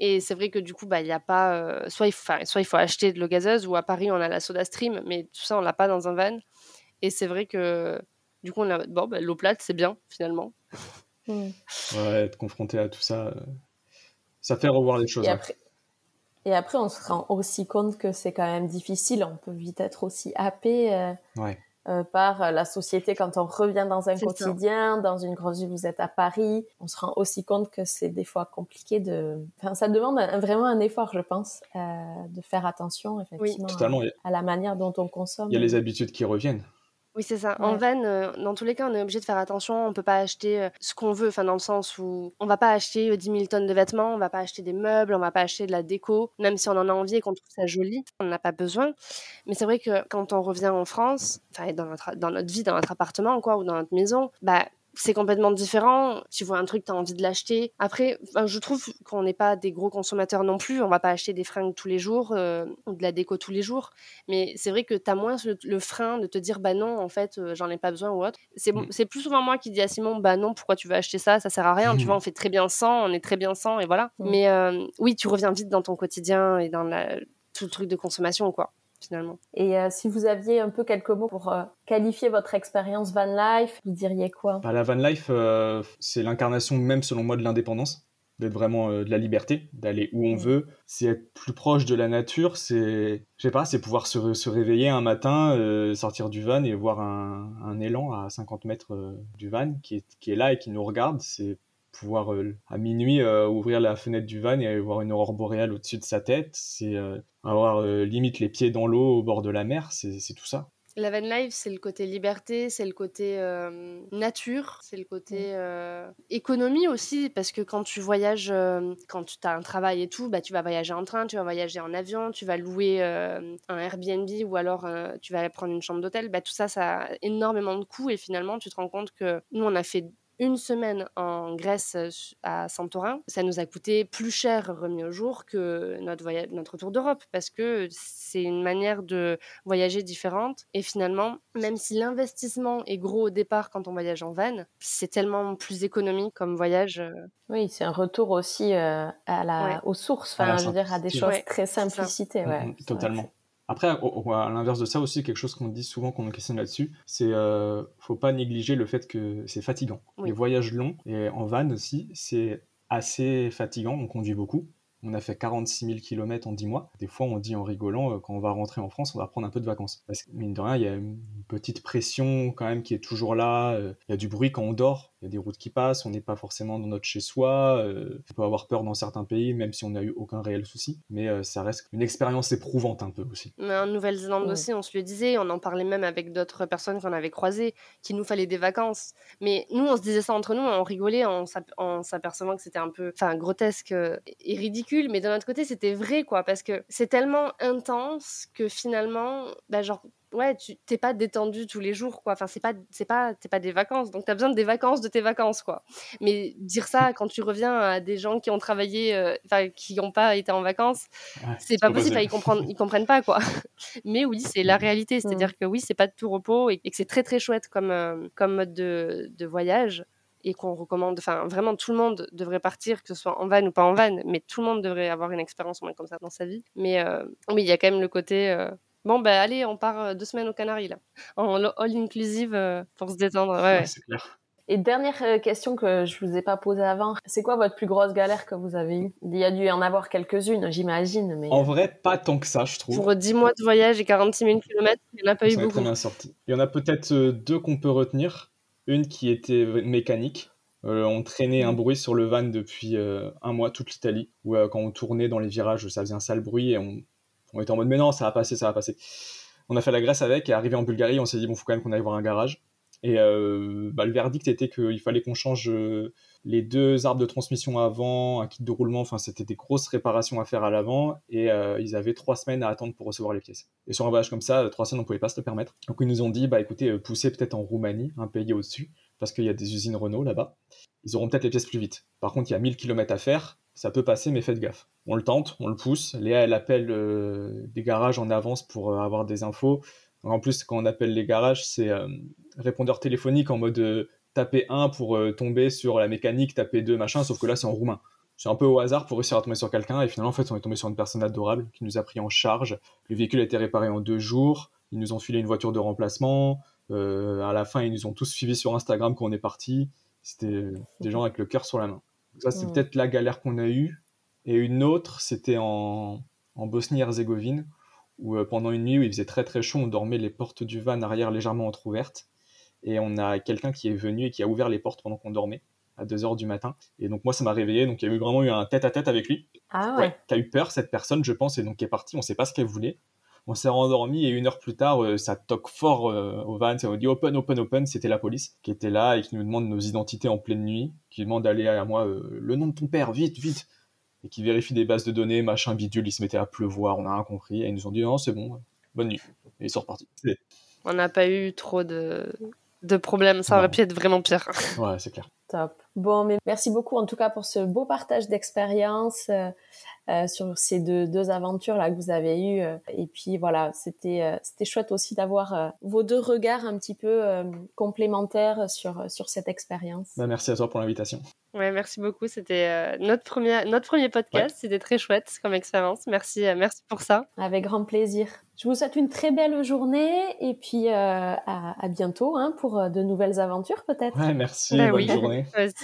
Et c'est vrai que du coup, bah, il y a pas. soit, il faut, soit il faut acheter de l'eau gazeuse, ou à Paris, on a la soda stream, mais tout ça, on l'a pas dans un van. Et c'est vrai que du coup, on a bon, bah, l'eau plate, c'est bien finalement. Ouais, être confronté à tout ça, euh, ça fait revoir les choses. Et, après, et après, on se rend aussi compte que c'est quand même difficile. On peut vite être aussi happé. Euh, ouais. Euh, par la société quand on revient dans un quotidien, dans une grosse ville, vous êtes à Paris, on se rend aussi compte que c'est des fois compliqué de... Enfin, ça demande vraiment un effort, je pense, euh, de faire attention, effectivement, à, la manière dont on consomme. Il y a les habitudes qui reviennent. Oui, c'est ça. En van, euh, dans tous les cas, on est obligé de faire attention. On peut pas acheter euh, ce qu'on veut, enfin dans le sens où on va pas acheter 10 euh, 000 tonnes de vêtements, on va pas acheter des meubles, on va pas acheter de la déco, même si on en a envie et qu'on trouve ça joli, on n'a pas besoin. Mais c'est vrai que quand on revient en France, enfin dans notre, dans notre vie, dans notre appartement quoi, ou dans notre maison, bah c'est complètement différent. Tu vois un truc, tu as envie de l'acheter. Après, je trouve qu'on n'est pas des gros consommateurs non plus. On va pas acheter des fringues tous les jours euh, ou de la déco tous les jours. Mais c'est vrai que tu as moins le, frein de te dire, bah non, en fait, euh, j'en ai pas besoin ou autre. Mm. C'est plus souvent moi qui dis à Simon, bah non, pourquoi tu veux acheter ça? Ça sert à rien. Tu vois, on fait très bien sans, on est très bien sans et voilà. Mm. Mais euh, oui, tu reviens vite dans ton quotidien et dans tout le truc de consommation, quoi. Et euh, si vous aviez un peu quelques mots pour euh, qualifier votre expérience van life, vous diriez quoi? Bah, La van life, euh, c'est l'incarnation même selon moi de l'indépendance d'être vraiment de la liberté, d'aller où on veut, c'est être plus proche de la nature, c'est, je sais pas, c'est pouvoir se, se, réveiller un matin, sortir du van et voir un, un élan à 50 mètres du van qui est, qui est là et qui nous regarde, c'est pouvoir euh, à minuit euh, ouvrir la fenêtre du van et voir une aurore boréale au-dessus de sa tête, c'est euh, avoir limite les pieds dans l'eau au bord de la mer, c'est tout ça. La van life, c'est le côté liberté, c'est le côté nature, c'est le côté économie aussi, parce que quand tu voyages, quand tu as un travail et tout, bah, tu vas voyager en train, tu vas voyager en avion, tu vas louer un Airbnb ou alors tu vas prendre une chambre d'hôtel. Bah, tout ça, ça a énormément de coûts et finalement, tu te rends compte que nous, on a fait une semaine en Grèce à Santorin, ça nous a coûté plus cher remis au jour que notre, voyage, notre tour d'Europe parce que c'est une manière de voyager différente. Et finalement, même si l'investissement est gros au départ quand on voyage en van, c'est tellement plus économique comme voyage. Euh. Oui, c'est un retour aussi euh, à la, aux sources, enfin, je veux dire, à des choses très simplicité. Ouais. Mm-hmm, totalement. Après, à l'inverse de ça aussi, quelque chose qu'on dit souvent, qu'on questionne là-dessus, c'est euh, faut pas négliger le fait que c'est fatigant. Les voyages longs, et en van aussi, c'est assez fatigant, on conduit beaucoup. On a fait 46 000 km en 10 mois. Des fois, on dit en rigolant, euh, quand on va rentrer en France, on va prendre un peu de vacances. Parce que, mine de rien, il y a une petite pression quand même qui est toujours là. Euh, il y a du bruit quand on dort. Il y a des routes qui passent. On n'est pas forcément dans notre chez-soi. Euh, on peut avoir peur dans certains pays, même si on n'a eu aucun réel souci. Mais ça reste une expérience éprouvante un peu aussi. Mais en Nouvelle-Zélande aussi, on se le disait. On en parlait même avec d'autres personnes qu'on avait croisées, qu'il nous fallait des vacances. Mais nous, on se disait ça entre nous, on rigolait en s'apercevant que c'était un peu enfin, grotesque et ridicule mais d'un autre côté, c'était vrai, quoi, parce que c'est tellement intense que finalement, bah, genre, ouais, tu t'es pas détendu tous les jours, quoi. Enfin, c'est pas, c'est pas, t'es pas des vacances, donc t'as besoin des vacances de tes vacances, quoi. Mais dire ça quand tu reviens à des gens qui ont travaillé, euh, enfin, qui n'ont pas été en vacances, c'est pas possible. ils comprennent, ils comprennent pas, quoi. Mais oui, c'est la réalité, c'est-à-dire mmh. que oui, c'est pas de tout repos et, que c'est très très chouette comme, euh, comme mode de, de voyage et qu'on recommande, enfin vraiment tout le monde devrait partir, que ce soit en van ou pas en van, mais tout le monde devrait avoir une expérience au moins comme ça dans sa vie. Mais euh, oui, il y a quand même le côté, euh, bon ben allez, on part euh, deux semaines aux Canaries là, en all inclusive pour se détendre. Ouais, c'est clair. Et dernière question que je vous ai pas posée avant, c'est quoi votre plus grosse galère que vous avez eue? Il y a dû en avoir quelques-unes, j'imagine. Mais... En vrai, pas tant que ça, je trouve. Pour 10 mois de voyage et 46 000 km, il n'y en a pas eu beaucoup. bien sorti. Il y en a peut-être deux qu'on peut retenir. Une qui était mécanique. Euh, on traînait un mm. bruit sur le van depuis euh, un mois, toute l'Italie, où euh, quand on tournait dans les virages, ça faisait un sale bruit et on, était en mode mais non, ça va passer, ça va passer. On a fait la Grèce avec et arrivé en Bulgarie, on s'est dit bon, faut quand même qu'on aille voir un garage. Et bah, le verdict était qu'il fallait qu'on change les deux arbres de transmission avant, un kit de roulement, enfin c'était des grosses réparations à faire à l'avant et ils avaient trois semaines à attendre pour recevoir les pièces. Et sur un voyage comme ça, trois semaines on pouvait pas se le permettre. Donc ils nous ont dit bah écoutez, poussez peut-être en Roumanie, un pays au-dessus parce qu'il y a des usines Renault là-bas. Ils auront peut-être les pièces plus vite. Par contre, il y a 1000 km à faire, ça peut passer, mais faites gaffe. On le tente, on le pousse. Léa, elle appelle euh, des garages en avance pour euh, avoir des infos. En plus, quand on appelle les garages, c'est euh, répondeur téléphonique en mode taper 1 pour tomber sur la mécanique, taper 2, machin, sauf que là, c'est en roumain. C'est un peu au hasard pour réussir à tomber sur quelqu'un, et finalement, en fait, on est tombé sur une personne adorable qui nous a pris en charge. Le véhicule a été réparé en deux jours, ils nous ont filé une voiture de remplacement, à la fin, ils nous ont tous suivis sur Instagram quand on est parti. C'était des gens avec le cœur sur la main. Ça, c'est peut-être la galère qu'on a eue. Et une autre, c'était en, en Bosnie-Herzégovine, où pendant une nuit où il faisait très très chaud, on dormait les portes du van arrière légèrement entrouvertes. Et on a quelqu'un qui est venu et qui a ouvert les portes pendant qu'on dormait à 2h du matin. Et donc moi, ça m'a réveillé. Donc il y a eu vraiment eu un tête-à-tête avec lui. Ah ouais. Qui a eu peur, cette personne, je pense, et donc qui est partie. On ne sait pas ce qu'elle voulait. On s'est rendormi et une heure plus tard, euh, ça toque fort euh, au van. Ça nous dit open, open, open. C'était la police qui était là et qui nous demande nos identités en pleine nuit, qui demande d'aller à moi euh, le nom de ton père, vite, vite. Et qui vérifie des bases de données, machin bidule. Il se mettait à pleuvoir, on n'a rien compris. Et ils nous ont dit non, c'est bon, bonne nuit. Et ils sont repartis. On n'a pas eu trop de, de problèmes. Ça aurait pu être vraiment pire. Ouais, c'est clair. Top. Bon, mais merci beaucoup en tout cas pour ce beau partage d'expérience. Euh, sur ces deux, deux aventures là que vous avez eues. Euh, et puis voilà, c'était euh, c'était chouette aussi d'avoir vos deux regards un petit peu complémentaires sur sur cette expérience. Bah, merci à toi pour l'invitation. Ouais, merci beaucoup. C'était notre premier notre premier podcast. C'était très chouette comme expérience. Merci merci pour ça. Avec grand plaisir. Je vous souhaite une très belle journée et puis à, à, bientôt hein, pour de nouvelles aventures peut-être. Ouais, merci. Bah bonne journée.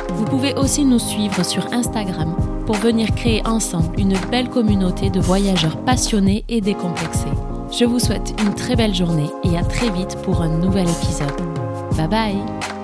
Vous pouvez aussi nous suivre sur Instagram pour venir créer ensemble une belle communauté de voyageurs passionnés et décomplexés. Je vous souhaite une très belle journée et à très vite pour un nouvel épisode. Bye bye